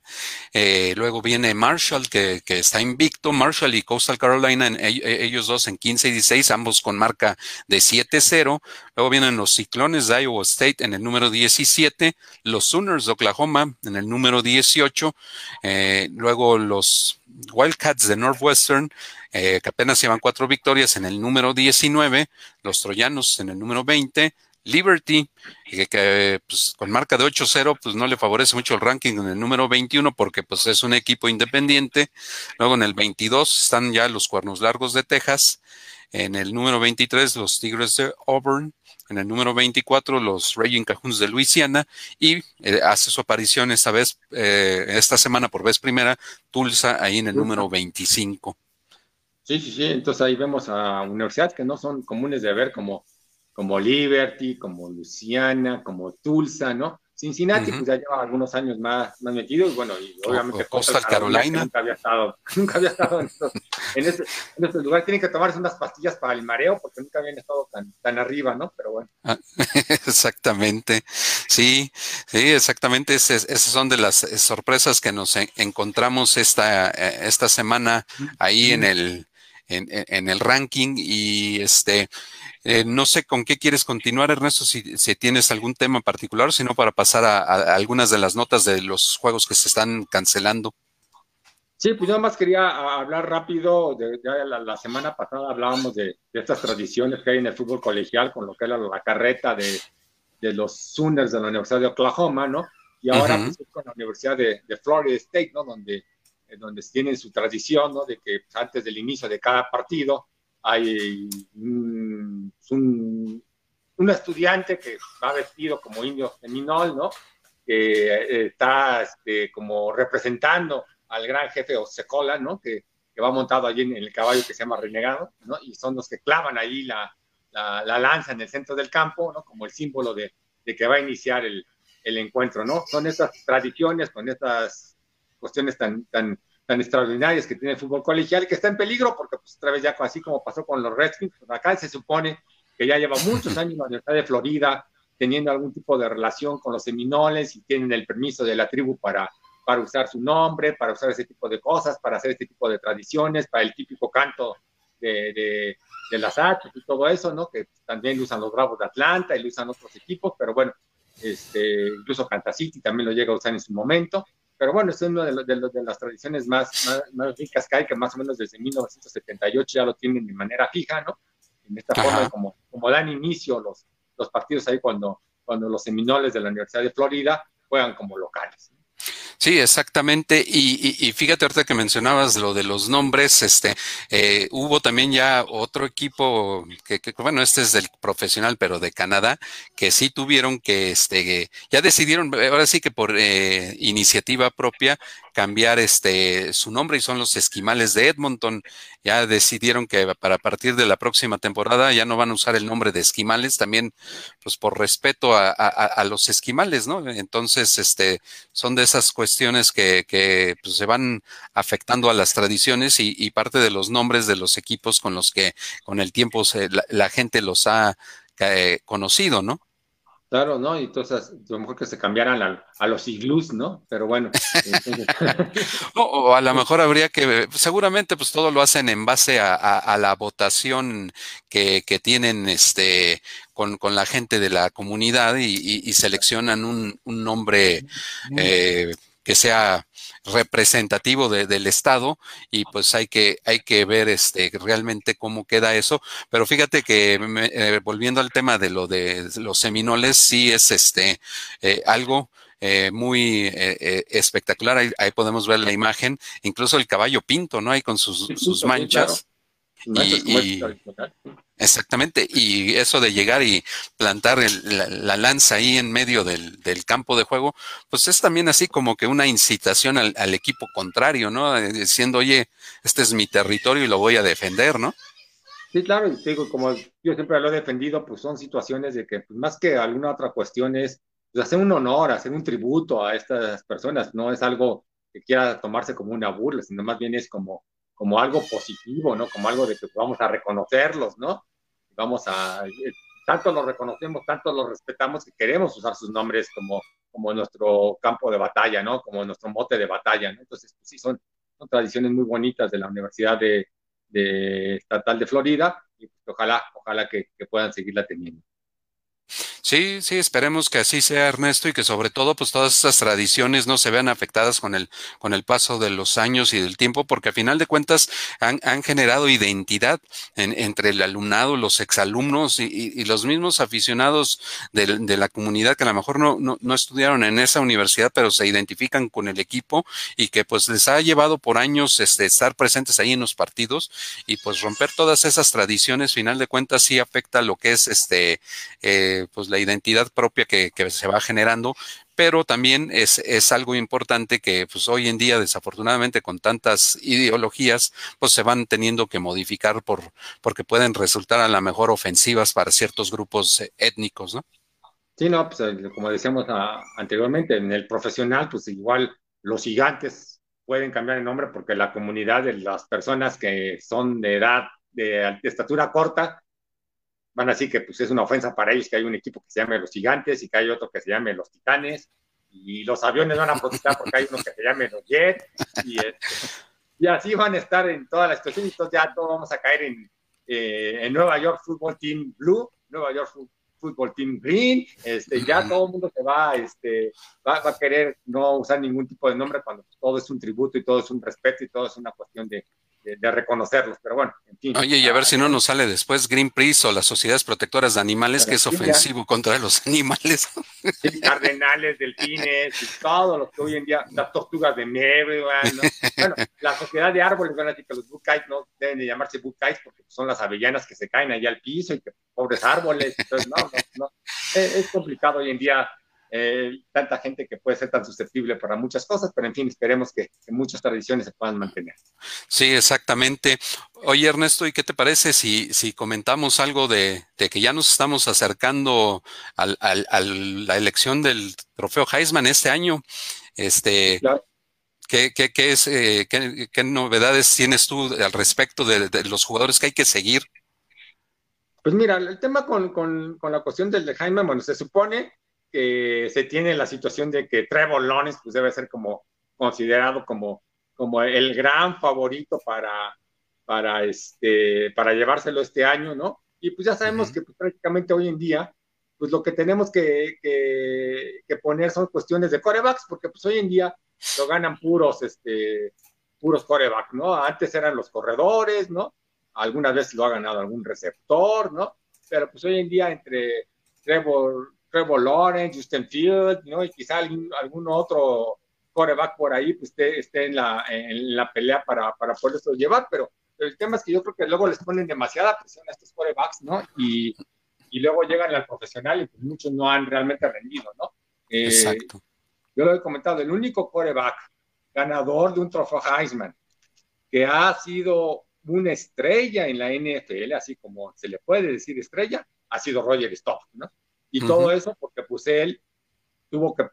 Eh, luego viene Marshall, que, está invicto. Marshall y Coastal Carolina, en, ellos dos en 15 y 16, ambos con marca de 7-0. Luego vienen los Ciclones de Iowa State en el número 17. Los Sooners de Oklahoma en el número 18. Eh, luego los Wildcats de Northwestern, eh, que apenas llevan cuatro victorias en el número 19. Los Troyanos en el número 20 Liberty, que, pues, con marca de 8-0, pues no le favorece mucho el ranking en el número 21 porque pues es un equipo independiente. Luego en el 22 están ya los Cuernos Largos de Texas. En el número 23 los Tigres de Auburn. En el número 24 los Raging Cajuns de Luisiana. Y eh, hace su aparición esta vez, eh, esta semana por vez primera, Tulsa ahí en el número 25. Sí, sí, sí. Entonces ahí vemos a universidades que no son comunes de ver como como Liberty, como Luciana, como Tulsa, ¿no? Cincinnati, pues ya lleva algunos años más, más metido, y bueno, y obviamente Costa Carolina. Nunca había estado, <laughs> nunca había estado en estos, en, este, en este lugar. Tienen que tomarse unas pastillas para el mareo, porque nunca habían estado tan, tan arriba, ¿no? Pero bueno. Ah, <laughs> exactamente. Sí, sí, exactamente. esas son de las sorpresas que nos encontramos esta, eh, esta semana ahí en el, en, en el ranking. Y este eh, no sé con qué quieres continuar, Ernesto, si, si tienes algún tema particular, sino para pasar a, algunas de las notas de los juegos que se están cancelando. Sí, pues nada más quería hablar rápido. De, la, semana pasada hablábamos de, estas tradiciones que hay en el fútbol colegial, con lo que era la carreta de, los Sooners de la Universidad de Oklahoma, ¿no? Y ahora pues, con la Universidad de, Florida State, ¿no? Donde, eh, donde tienen su tradición, ¿no? De que antes del inicio de cada partido hay un, un, estudiante que va vestido como indio feminol, ¿no? Que eh, está este, como representando al gran jefe Osecola, ¿no? Que, que, va montado allí en el caballo que se llama Renegado, ¿no? Y son los que clavan ahí la, la, la lanza en el centro del campo, ¿no? Como el símbolo de, de que va a iniciar el, el, encuentro, ¿no? Son estas tradiciones con estas cuestiones tan, tan, tan extraordinarias que tiene el fútbol colegial que está en peligro porque pues otra vez ya así como pasó con los Redskins, pues acá se supone que ya lleva muchos años la Universidad de Florida teniendo algún tipo de relación con los seminoles y tienen el permiso de la tribu para, para usar su nombre, para usar ese tipo de cosas, para hacer este tipo de tradiciones, para el típico canto de, de, de las artes y todo eso, ¿no? Que también usan los Bravos de Atlanta y lo usan otros equipos, pero bueno, este, incluso Kansas City también lo llega a usar en su momento. Pero bueno, es una de, de, las tradiciones más, más, ricas que hay, que más o menos desde 1978 ya lo tienen de manera fija, ¿no? En esta forma, como, como dan inicio los, los partidos ahí cuando, cuando los seminoles de la Universidad de Florida juegan como locales. Sí, exactamente. Y, fíjate ahorita que mencionabas lo de los nombres, este, eh, hubo también ya otro equipo que, bueno, este es del profesional, pero de Canadá, que sí tuvieron que, este, ya decidieron, ahora sí que por eh, iniciativa propia, cambiar este su nombre y son los Esquimales de Edmonton. Ya decidieron que para partir de la próxima temporada ya no van a usar el nombre de Esquimales, también pues por respeto a, a, los Esquimales, ¿no? Entonces, este, son de esas cuestiones que, que pues, se van afectando a las tradiciones y, y, parte de los nombres de los equipos con los que con el tiempo se, la, gente los ha eh, conocido, ¿no? Claro, ¿no? Y entonces, a lo mejor que se cambiaran a, los iglús, ¿no? Pero bueno. <laughs> o, a lo mejor habría que, seguramente, pues todo lo hacen en base a, la votación que, que, tienen este con, con, la gente de la comunidad y, y, seleccionan un, un nombre eh, que sea representativo del estado y pues hay que hay que ver este realmente cómo queda eso. Pero fíjate que eh, volviendo al tema de lo de los seminoles sí es este eh, algo eh, muy espectacular. Ahí, podemos ver la imagen incluso el caballo pinto no hay con sus, sus manchas. Y, exactamente, y eso de llegar y plantar la, lanza ahí en medio del, campo de juego, pues es también así como que una incitación al, equipo contrario, ¿no? Eh, diciendo, oye, este es mi territorio y lo voy a defender, ¿no? Sí, claro, y digo, como yo siempre lo he defendido, pues son situaciones de que pues, más que alguna otra cuestión es pues, hacer un honor, hacer un tributo a estas personas, no es algo que quiera tomarse como una burla, sino más bien es como como algo positivo, ¿no? Como algo de que vamos a reconocerlos, ¿no? Vamos a, eh, tanto los reconocemos, tanto los respetamos que queremos usar sus nombres como, como nuestro campo de batalla, ¿no? Como nuestro mote de batalla, ¿no? Entonces, pues sí, son, son tradiciones muy bonitas de la Universidad de, de Estatal de Florida y pues, ojalá, ojalá que, que puedan seguirla teniendo. Sí, sí, esperemos que así sea, Ernesto, y que sobre todo, pues todas estas tradiciones no se vean afectadas con el, con el paso de los años y del tiempo, porque a final de cuentas han, han generado identidad entre el alumnado, los exalumnos y, y, los mismos aficionados de, de, la comunidad que a lo mejor no, no, no, estudiaron en esa universidad, pero se identifican con el equipo y que pues les ha llevado por años este, estar presentes ahí en los partidos y pues romper todas esas tradiciones, final de cuentas sí afecta lo que es este, eh, pues la identidad propia que, se va generando, pero también es, es, algo importante que pues hoy en día desafortunadamente con tantas ideologías pues se van teniendo que modificar por porque pueden resultar a la mejor ofensivas para ciertos grupos eh, étnicos, ¿no? Sí, no, pues como decíamos ah, anteriormente, en el profesional pues igual los gigantes pueden cambiar el nombre porque la comunidad de las personas que son de edad de estatura corta van a decir que pues, es una ofensa para ellos que hay un equipo que se llame los gigantes y que hay otro que se llame los titanes, y los aviones van a protestar porque hay uno que se llame los jets, y, este, y así van a estar en toda la situación, y entonces ya todos vamos a caer en, eh, en Nueva York Football Team Blue, Nueva York Football Team Green, este, ya todo el mundo se va, este, va, va, a querer no usar ningún tipo de nombre cuando todo es un tributo y todo es un respeto y todo es una cuestión de, de, reconocerlos, pero bueno, en fin. Oye, y a ver si no nos sale después Greenpeace o las sociedades protectoras de animales, que es ofensivo contra los <laughs> animales. Sí, cardenales, delfines, y todo lo que hoy en día, las tortugas de nieve, ¿no? bueno, la sociedad de árboles, van a decir que los buckeyes no deben de llamarse buckeyes porque son las avellanas que se caen allá al piso y que pobres árboles, entonces no, no, no. es complicado hoy en día eh, tanta gente que puede ser tan susceptible para muchas cosas, pero en fin, esperemos que, muchas tradiciones se puedan mantener. Sí, exactamente. Oye, Ernesto, ¿y qué te parece si, si comentamos algo de, que ya nos estamos acercando a la elección del trofeo Heisman este año? Este, ¿qué, es, eh, qué, novedades tienes tú al respecto de, los jugadores que hay que seguir? Pues mira, el tema con, la cuestión del de bueno, se supone que se tiene la situación de que Trevor Lawrence pues debe ser como considerado como, como el gran favorito para, para, este, para llevárselo este año, ¿no? Y pues ya sabemos que pues, prácticamente hoy en día, pues lo que tenemos que, que, poner son cuestiones de corebacks, porque pues hoy en día lo ganan puros, este, puros corebacks, ¿no? Antes eran los corredores, ¿no? Algunas veces lo ha ganado algún receptor, ¿no? Pero pues hoy en día entre Trevor, Trevor Lawrence, Justin Field, ¿no? Y quizá algún, algún otro coreback por ahí pues, esté, esté en, la, en la pelea para, para poderlo llevar, pero, el tema es que yo creo que luego les ponen demasiada presión a estos corebacks, ¿no? Y, y luego llegan al profesional y pues muchos no han realmente rendido, ¿no? Eh, Exacto. Yo lo he comentado, el único coreback ganador de un trofeo Heisman que ha sido una estrella en la NFL, así como se le puede decir estrella, ha sido Roger Stock, ¿no? Y todo eso porque pues él tuvo que,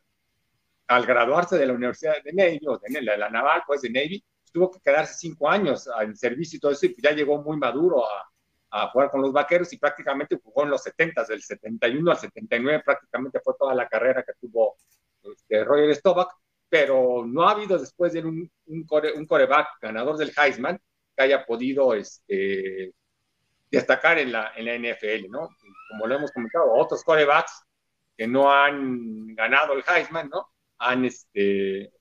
al graduarse de la Universidad de Navy, o de la, Naval, pues de Navy, tuvo que quedarse cinco años en servicio y todo eso, y pues ya llegó muy maduro a, a jugar con los vaqueros y prácticamente jugó en los 70, del 71 al 79 prácticamente fue toda la carrera que tuvo este, Roger Staubach, pero no ha habido después de un, un, un coreback ganador del Heisman que haya podido este, destacar en la, en la NFL, ¿no? Como lo hemos comentado, otros corebacks que no han ganado el Heisman, ¿no? Han, este,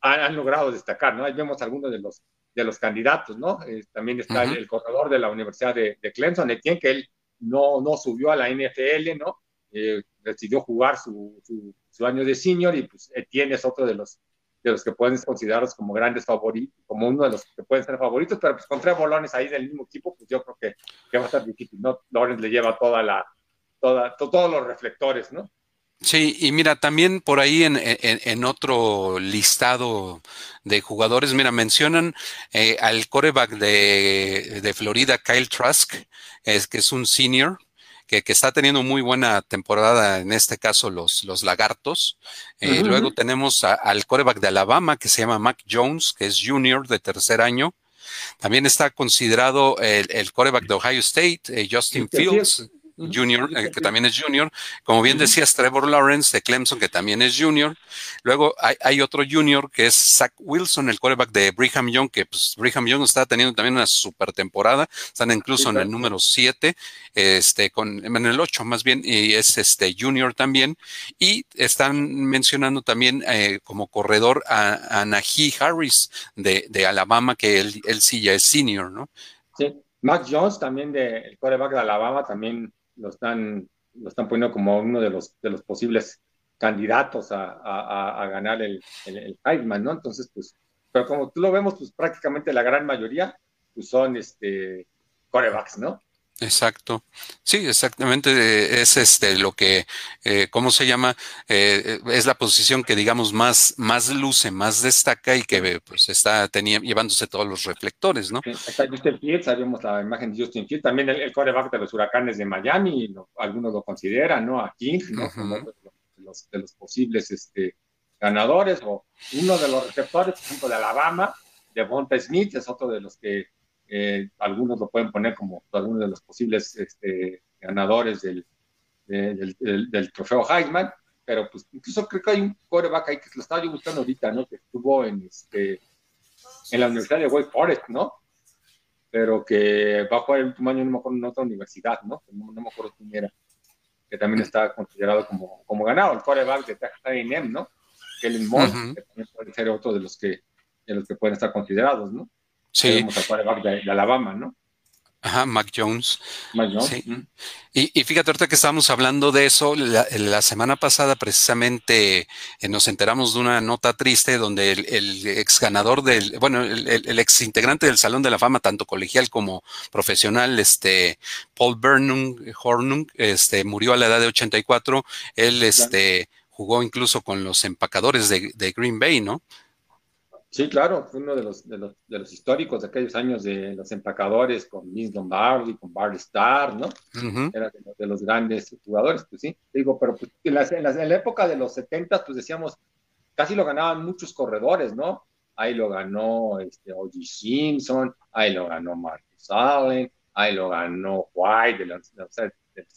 han, logrado destacar, ¿no? Ahí vemos algunos de los, de los candidatos, ¿no? también está el, corredor de la Universidad de, de Clemson, Etienne, que él no, no subió a la NFL, ¿no? Eh, decidió jugar su, su, año de senior y pues Etienne es otro de los, de los que pueden considerarlos como grandes favoritos, como uno de los que pueden ser favoritos, pero pues con tres bolones ahí del mismo equipo, pues yo creo que, que va a estar difícil, ¿no? Lawrence le lleva toda la, toda, todos los reflectores, ¿no? Sí, y mira, también por ahí en, en, otro listado de jugadores, mira, mencionan eh, al coreback de, de, Florida, Kyle Trask, es, que es un senior, que, que, está teniendo muy buena temporada, en este caso los, los lagartos. Eh, luego tenemos al coreback de Alabama, que se llama Mac Jones, que es junior de tercer año. También está considerado el, el coreback de Ohio State, eh, Justin Fields. Junior, eh, que también es Junior. Como bien decías, Trevor Lawrence de Clemson, que también es Junior. Luego hay, otro Junior que es Zach Wilson, el quarterback de Brigham Young, que pues Brigham Young está teniendo también una super temporada. Están incluso en el número 7, este, con, en el 8 más bien, y es este Junior también. Y están mencionando también eh, como corredor a, a Najee Harris de, de Alabama, que él, él sí ya es senior, ¿no? Sí. Max Jones también de el quarterback de Alabama también lo están, lo están poniendo como uno de los, de los posibles candidatos a, a, ganar el, el, ¿no? Entonces, pues, pero como tú lo vemos, pues prácticamente la gran mayoría pues, son este corebacks, ¿no? Exacto. Sí, exactamente. Es este lo que, eh, ¿cómo se llama? Eh, es la posición que digamos más, más luce, más destaca y que pues está tenía, llevándose todos los reflectores, ¿no? está Justin Fields, sabemos la imagen de Justin Fields, también el, coreback de los huracanes de Miami, algunos lo consideran, ¿no? A King, ¿no? de, los, de los posibles este, ganadores, o uno de los receptores, por ejemplo, de Alabama, de Bonta Smith, es otro de los que eh, algunos lo pueden poner como algunos de los posibles este, ganadores del, del, trofeo Heisman, pero pues incluso creo que hay un coreback ahí que lo estaba yo buscando ahorita, ¿no? Que estuvo en, este, en la Universidad de Wake Forest, ¿no? Pero que va a jugar el último año, no me acuerdo, en otra universidad, ¿no? No, me acuerdo quién era, que también está considerado como, como ganado, el coreback de Texas A&M, ¿no? Kellen Moore, que también puede ser otro de los que, de los que pueden estar considerados, ¿no? Sí. De, de, Alabama, ¿no? Ajá, Mac Jones. Mac Jones. Sí. Y, y, fíjate, ahorita que estábamos hablando de eso, la, semana pasada precisamente eh, nos enteramos de una nota triste donde el, ex ganador del, bueno, el, ex integrante del Salón de la Fama, tanto colegial como profesional, este, Paul Burnham Hornung, este, murió a la edad de 84. Él, este, jugó incluso con los empacadores de, de Green Bay, ¿no? Sí, claro, fue uno de los, de los, de los históricos de aquellos años de los empacadores con Vince Lombardi, con Barry Starr, ¿no? Era de, los grandes jugadores, pues sí. Digo, pero pues, en, la, en, la, época de los 70, pues decíamos, casi lo ganaban muchos corredores, ¿no? Ahí lo ganó este, O.G. Simpson, ahí lo ganó Marcus Allen, ahí lo ganó White de la, de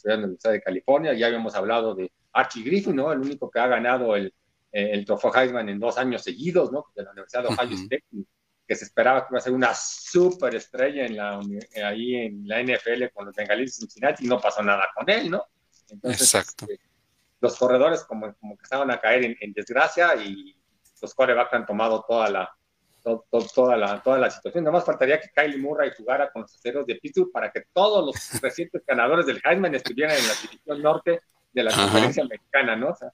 la Universidad de California, ya habíamos hablado de Archie Griffin, ¿no? El único que ha ganado el el trofeo Heisman en dos años seguidos, ¿no? De la Universidad de Ohio State, que se esperaba que iba a ser una súper estrella en la, ahí en la NFL con los Bengalíes de Cincinnati y no pasó nada con él, ¿no? Entonces, Exacto. Este, los corredores como, como que estaban a caer en, desgracia y los corebacks han tomado toda la, toda, la, toda la situación. Nada más faltaría que Kylie Murray jugara con los aceros de Pittsburgh para que todos los <laughs> recientes ganadores del Heisman estuvieran en la división norte de la conferencia americana, ¿no? O sea,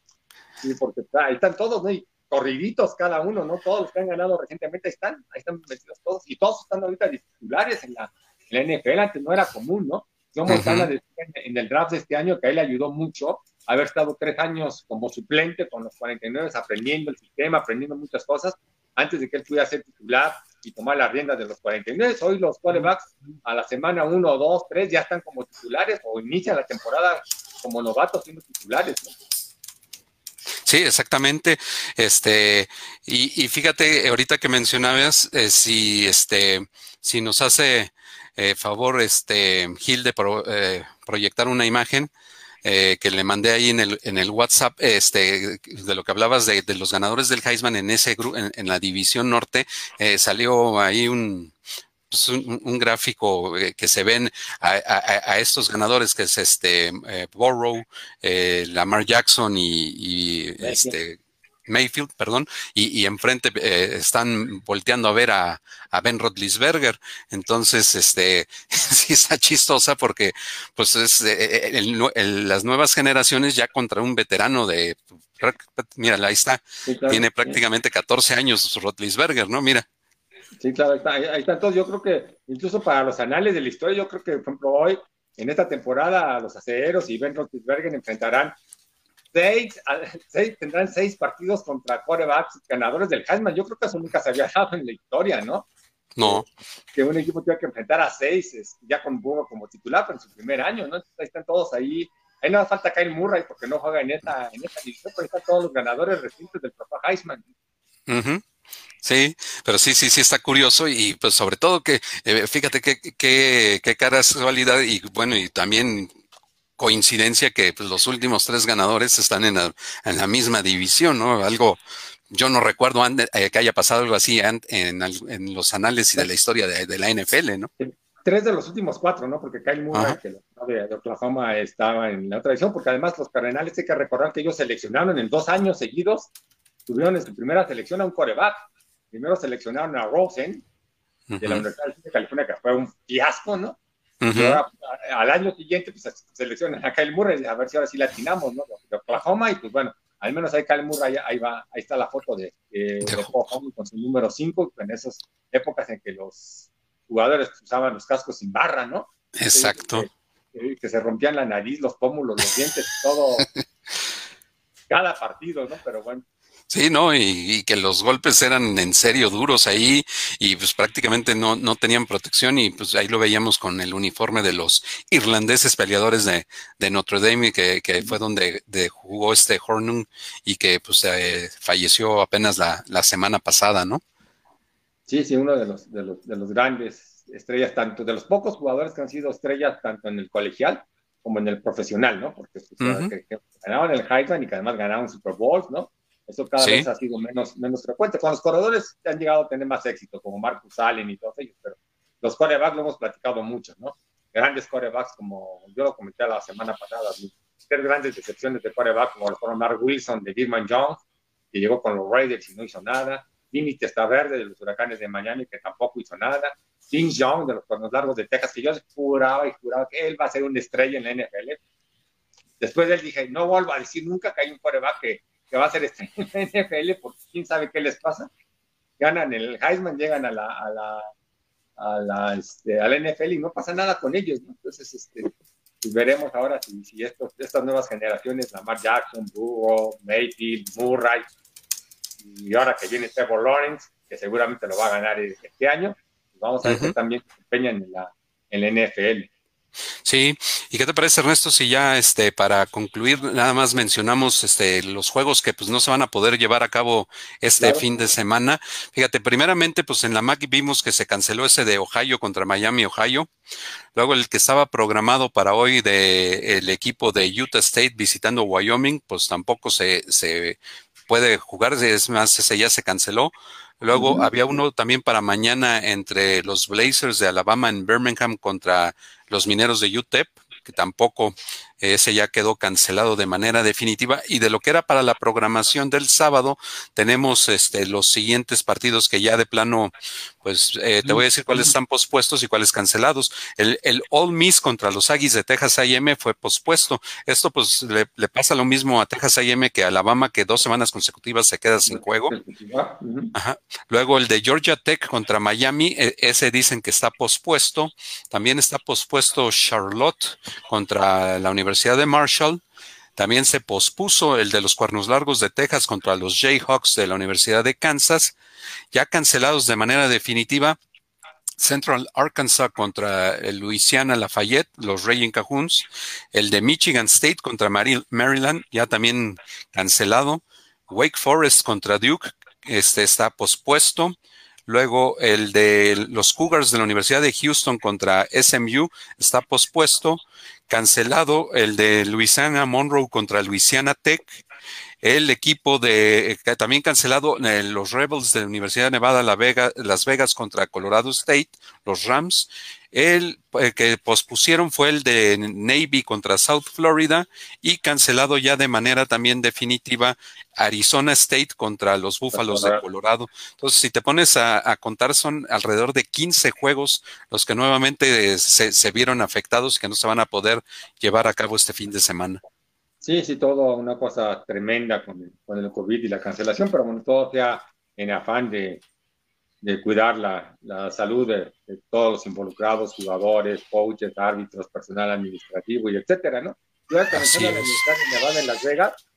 Sí, porque ahí están todos, ¿no? Y corriditos cada uno, ¿no? Todos los que han ganado recientemente están, ahí están metidos todos, y todos están ahorita titulares en la, en la NFL, antes no era común, ¿no? Yo Montana uh en, el draft de este año que a él le ayudó mucho haber estado tres años como suplente con los 49 aprendiendo el sistema, aprendiendo muchas cosas, antes de que él pudiera ser titular y tomar las riendas de los 49. Hoy los quarterbacks a la semana 1, 2, 3 ya están como titulares o inician la temporada como novatos siendo titulares. ¿no? Sí, exactamente. Este, y, fíjate, ahorita que mencionabas, eh, si este, si nos hace eh, favor, este, Gil, de eh, proyectar una imagen. que le mandé ahí en el, en el WhatsApp, este, de lo que hablabas de, los ganadores del Heisman en ese en, en la división norte, salió ahí un, pues, un, gráfico eh, que se ven a, estos ganadores que es este eh, Borrow, eh, Lamar Jackson y, este Mayfield, perdón, y, enfrente eh, están volteando a ver a, Ben Roethlisberger. Entonces, este, <laughs> sí está chistosa porque, pues, es eh, las nuevas generaciones ya contra un veterano de, mira, ahí está, tiene prácticamente 14 años Roethlisberger, ¿no? Mira. Sí, claro, ahí está, ahí está. Entonces, yo creo que incluso para los anales de la historia, yo creo que, por ejemplo, hoy, en esta temporada, los acereros y Ben Roethlisberger enfrentarán seis, seis, tendrán seis partidos contra corebacks ganadores del Heisman. Yo creo que eso nunca se había <laughs> dado en la historia, ¿no? No. Que un equipo tenga que enfrentar a seis, ya con Burro como titular, pero en su primer año, ¿no? ahí están todos ahí. Ahí no hace falta Kyle Murray porque no juega en esta, en esta división, pero ahí están todos los ganadores recientes del Profa Heisman. Sí, pero sí, sí, sí está curioso y pues sobre todo que, eh, fíjate qué, qué, qué cara casualidad y bueno, y también coincidencia que pues, los últimos tres ganadores están en la, en la, misma división, ¿no? Algo, yo no recuerdo eh, que haya pasado algo así en, en, los análisis de la historia de, la NFL, ¿no? Tres de los últimos cuatro, ¿no? Porque Kyle Murray, que de, de Oklahoma, estaba en la otra división, porque además los Cardenales hay que recordar que ellos seleccionaron en dos años seguidos, tuvieron en su primera selección a un coreback. Primero seleccionaron a Rosen, de la Universidad de California, que fue un fiasco, ¿no? al año siguiente, pues seleccionan a Kyle Murray, a ver si ahora sí la atinamos, ¿no? De Oklahoma, y pues bueno, al menos ahí Kyle Murray, ahí va, ahí está la foto de, de, con su número 5, en esas épocas en que los jugadores usaban los cascos sin barra, ¿no? Exacto. Que, se rompían la nariz, los pómulos, los dientes, todo, <laughs> cada partido, ¿no? Pero bueno. Sí, ¿no? Y, que los golpes eran en serio duros ahí y pues prácticamente no, no tenían protección y pues ahí lo veíamos con el uniforme de los irlandeses peleadores de, de Notre Dame que, que fue donde de jugó este Hornung y que pues eh, falleció apenas la, la, semana pasada, ¿no? Sí, sí, uno de los, de los, de los grandes estrellas, tanto de los pocos jugadores que han sido estrellas tanto en el colegial como en el profesional, ¿no? Porque pues, que, ganaban el Heisman y que además ganaban Super Bowls, ¿no? Eso cada vez ha sido menos, menos frecuente. Con los corredores han llegado a tener más éxito, como Marcus Allen y todos ellos, pero los corebacks lo hemos platicado mucho, ¿no? Grandes corebacks, como yo lo comenté la semana pasada, tres grandes decepciones de coreback, como lo fueron Mark Wilson de Gilman Jones, que llegó con los Raiders y no hizo nada. Timmy Verde de los Huracanes de Miami, que tampoco hizo nada. King Young de los Cuernos Largos de Texas, que yo juraba y juraba que él va a ser una estrella en la NFL. Después de él dije, no vuelvo a decir nunca que hay un coreback que que va a ser este <laughs> en la NFL, porque quién sabe qué les pasa. Ganan el Heisman, llegan a la, a la, a la, este, NFL y no pasa nada con ellos, ¿no? Entonces, este, pues veremos ahora si, si estos, estas nuevas generaciones, Lamar Jackson, Burrow, Mayfield, Murray, y ahora que viene Trevor Lawrence, que seguramente lo va a ganar este año, pues vamos a ver si también se empeñan en la, en la NFL. Sí, ¿y qué te parece Ernesto si ya este para concluir nada más mencionamos este los juegos que pues no se van a poder llevar a cabo este fin de semana? Fíjate, primeramente pues en la MAC vimos que se canceló ese de Ohio contra Miami, Ohio. Luego el que estaba programado para hoy de el equipo de Utah State visitando Wyoming, pues tampoco se se puede jugar, es más ese ya se canceló. Luego había uno también para mañana entre los Blazers de Alabama en Birmingham contra los mineros de UTEP, que tampoco ese ya quedó cancelado de manera definitiva. Y de lo que era para la programación del sábado, tenemos este, los siguientes partidos que ya de plano, pues eh, te voy a decir cuáles están pospuestos y cuáles cancelados. El, el All Miss contra los Aggies de Texas AM fue pospuesto. Esto pues le, pasa lo mismo a Texas AM que a Alabama, que dos semanas consecutivas se queda sin juego. Luego el de Georgia Tech contra Miami, e, ese dicen que está pospuesto. También está pospuesto Charlotte contra la Universidad Universidad de Marshall. También se pospuso el de los Cuernos Largos de Texas contra los Jayhawks de la Universidad de Kansas, ya cancelados de manera definitiva. Central Arkansas contra el Louisiana Lafayette, los Raging Cajuns. El de Michigan State contra Maryland, ya también cancelado. Wake Forest contra Duke, este está pospuesto. Luego el de los Cougars de la Universidad de Houston contra SMU está pospuesto cancelado el de Louisiana Monroe contra Louisiana Tech, el equipo de, eh, también cancelado eh, los Rebels de la Universidad de Nevada Las Vegas contra Colorado State, los Rams, El eh, que pospusieron fue el de Navy contra South Florida y cancelado ya de manera también definitiva Arizona State contra los Búfalos de Colorado. Entonces, si te pones a, contar, son alrededor de 15 juegos los que nuevamente se, se vieron afectados que no se van a poder llevar a cabo este fin de semana. Sí, sí, todo una cosa tremenda con el, con el COVID y la cancelación, pero bueno, todo sea en afán de, de cuidar la, la salud de, todos los involucrados, jugadores, coaches, árbitros, personal administrativo y etcétera, ¿no? Yo hasta mencioné la Universidad de Nevada en Las Vegas,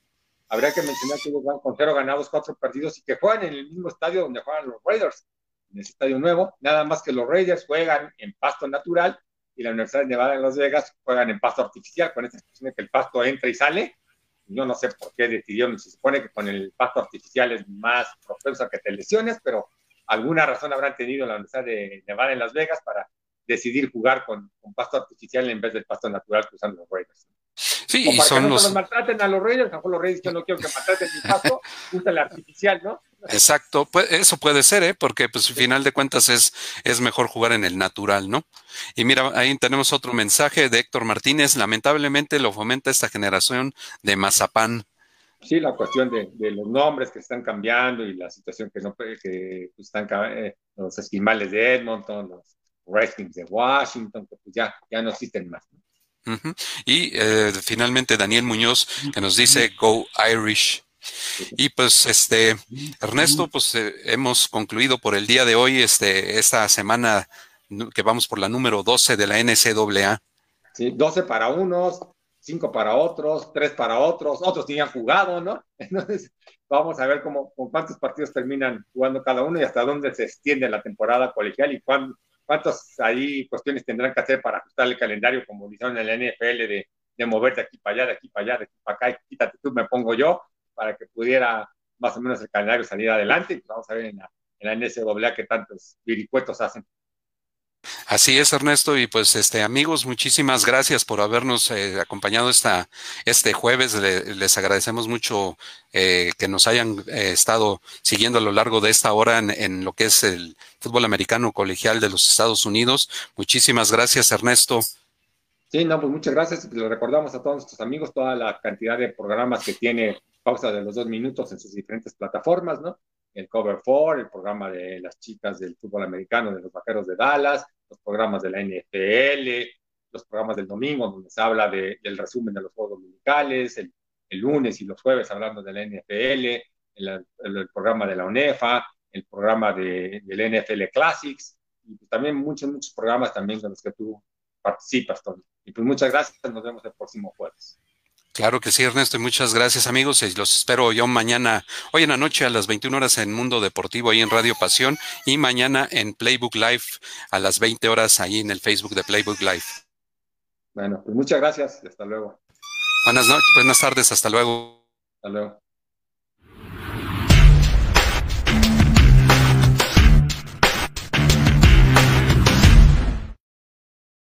habría que mencionar que van con cero ganados, cuatro perdidos y que juegan en el mismo estadio donde juegan los Raiders, en ese estadio nuevo, nada más que los Raiders juegan en pasto natural y la Universidad de Nevada en Las Vegas juegan en pasto artificial, con esta expresión de que el pasto entra y sale. Yo no sé por qué decidieron, se supone que con el pasto artificial es más propenso a que te lesiones, pero alguna razón habrán tenido la Universidad de Nevada en Las Vegas para decidir jugar con, pasto artificial en vez del pasto natural que usan los Raiders. Sí, y son los... los maltraten a los Raiders, a los Raiders yo no quiero que maltraten mi pasto, <laughs> usa el artificial, ¿no? Exacto, pues eso puede ser, ¿eh? porque pues al final de cuentas es, es mejor jugar en el natural, ¿no? Y mira, ahí tenemos otro mensaje de Héctor Martínez, lamentablemente lo fomenta esta generación de mazapán. Sí, la cuestión de, los nombres que están cambiando y la situación que no que pues, están eh, los esquimales de Edmonton, los Redskins de Washington, que pues ya, ya no existen más. Y eh, finalmente Daniel Muñoz que nos dice Go Irish. Y pues este Ernesto, pues eh, hemos concluido por el día de hoy este esta semana que vamos por la número 12 de la NCAA. Sí, 12 para unos, 5 para otros, 3 para otros, otros tenían jugado, ¿no? <laughs> Entonces, vamos a ver cómo, con cuántos partidos terminan jugando cada uno y hasta dónde se extiende la temporada colegial y cuán, cuántas ahí cuestiones tendrán que hacer para ajustar el calendario, como dijeron en la NFL, de, de mover de aquí para allá, de aquí para allá, de aquí para acá, quítate tú, me pongo yo, para que pudiera más o menos el calendario salir adelante. Y pues vamos a ver en la, en la NCAA qué tantos viricuetos hacen. Así es, Ernesto. Y pues, este, amigos, muchísimas gracias por habernos eh, acompañado esta, este jueves. les agradecemos mucho eh, que nos hayan eh, estado siguiendo a lo largo de esta hora en, lo que es el fútbol americano colegial de los Estados Unidos. Muchísimas gracias, Ernesto. Sí, no, pues muchas gracias. Le recordamos a todos nuestros amigos toda la cantidad de programas que tiene pausa de los dos minutos en sus diferentes plataformas, ¿no? El Cover 4, el programa de las chicas del fútbol americano de los Vaqueros de Dallas, los programas de la NFL, los programas del domingo donde se habla de, del resumen de los juegos dominicales, el, lunes y los jueves hablando de la NFL, el, programa de la UNEFA, el programa de, del NFL Classics, y pues también muchos, muchos programas también con los que tú participas, Tony. Y pues muchas gracias, nos vemos el próximo jueves. Claro que sí, Ernesto, y muchas gracias amigos. Y los espero yo mañana, hoy en la noche a las 21 horas en Mundo Deportivo, ahí en Radio Pasión, y mañana en Playbook Live a las 20 horas, ahí en el Facebook de Playbook Live. Bueno, pues muchas gracias, hasta luego. Buenas noches, buenas tardes, hasta luego. Hasta luego.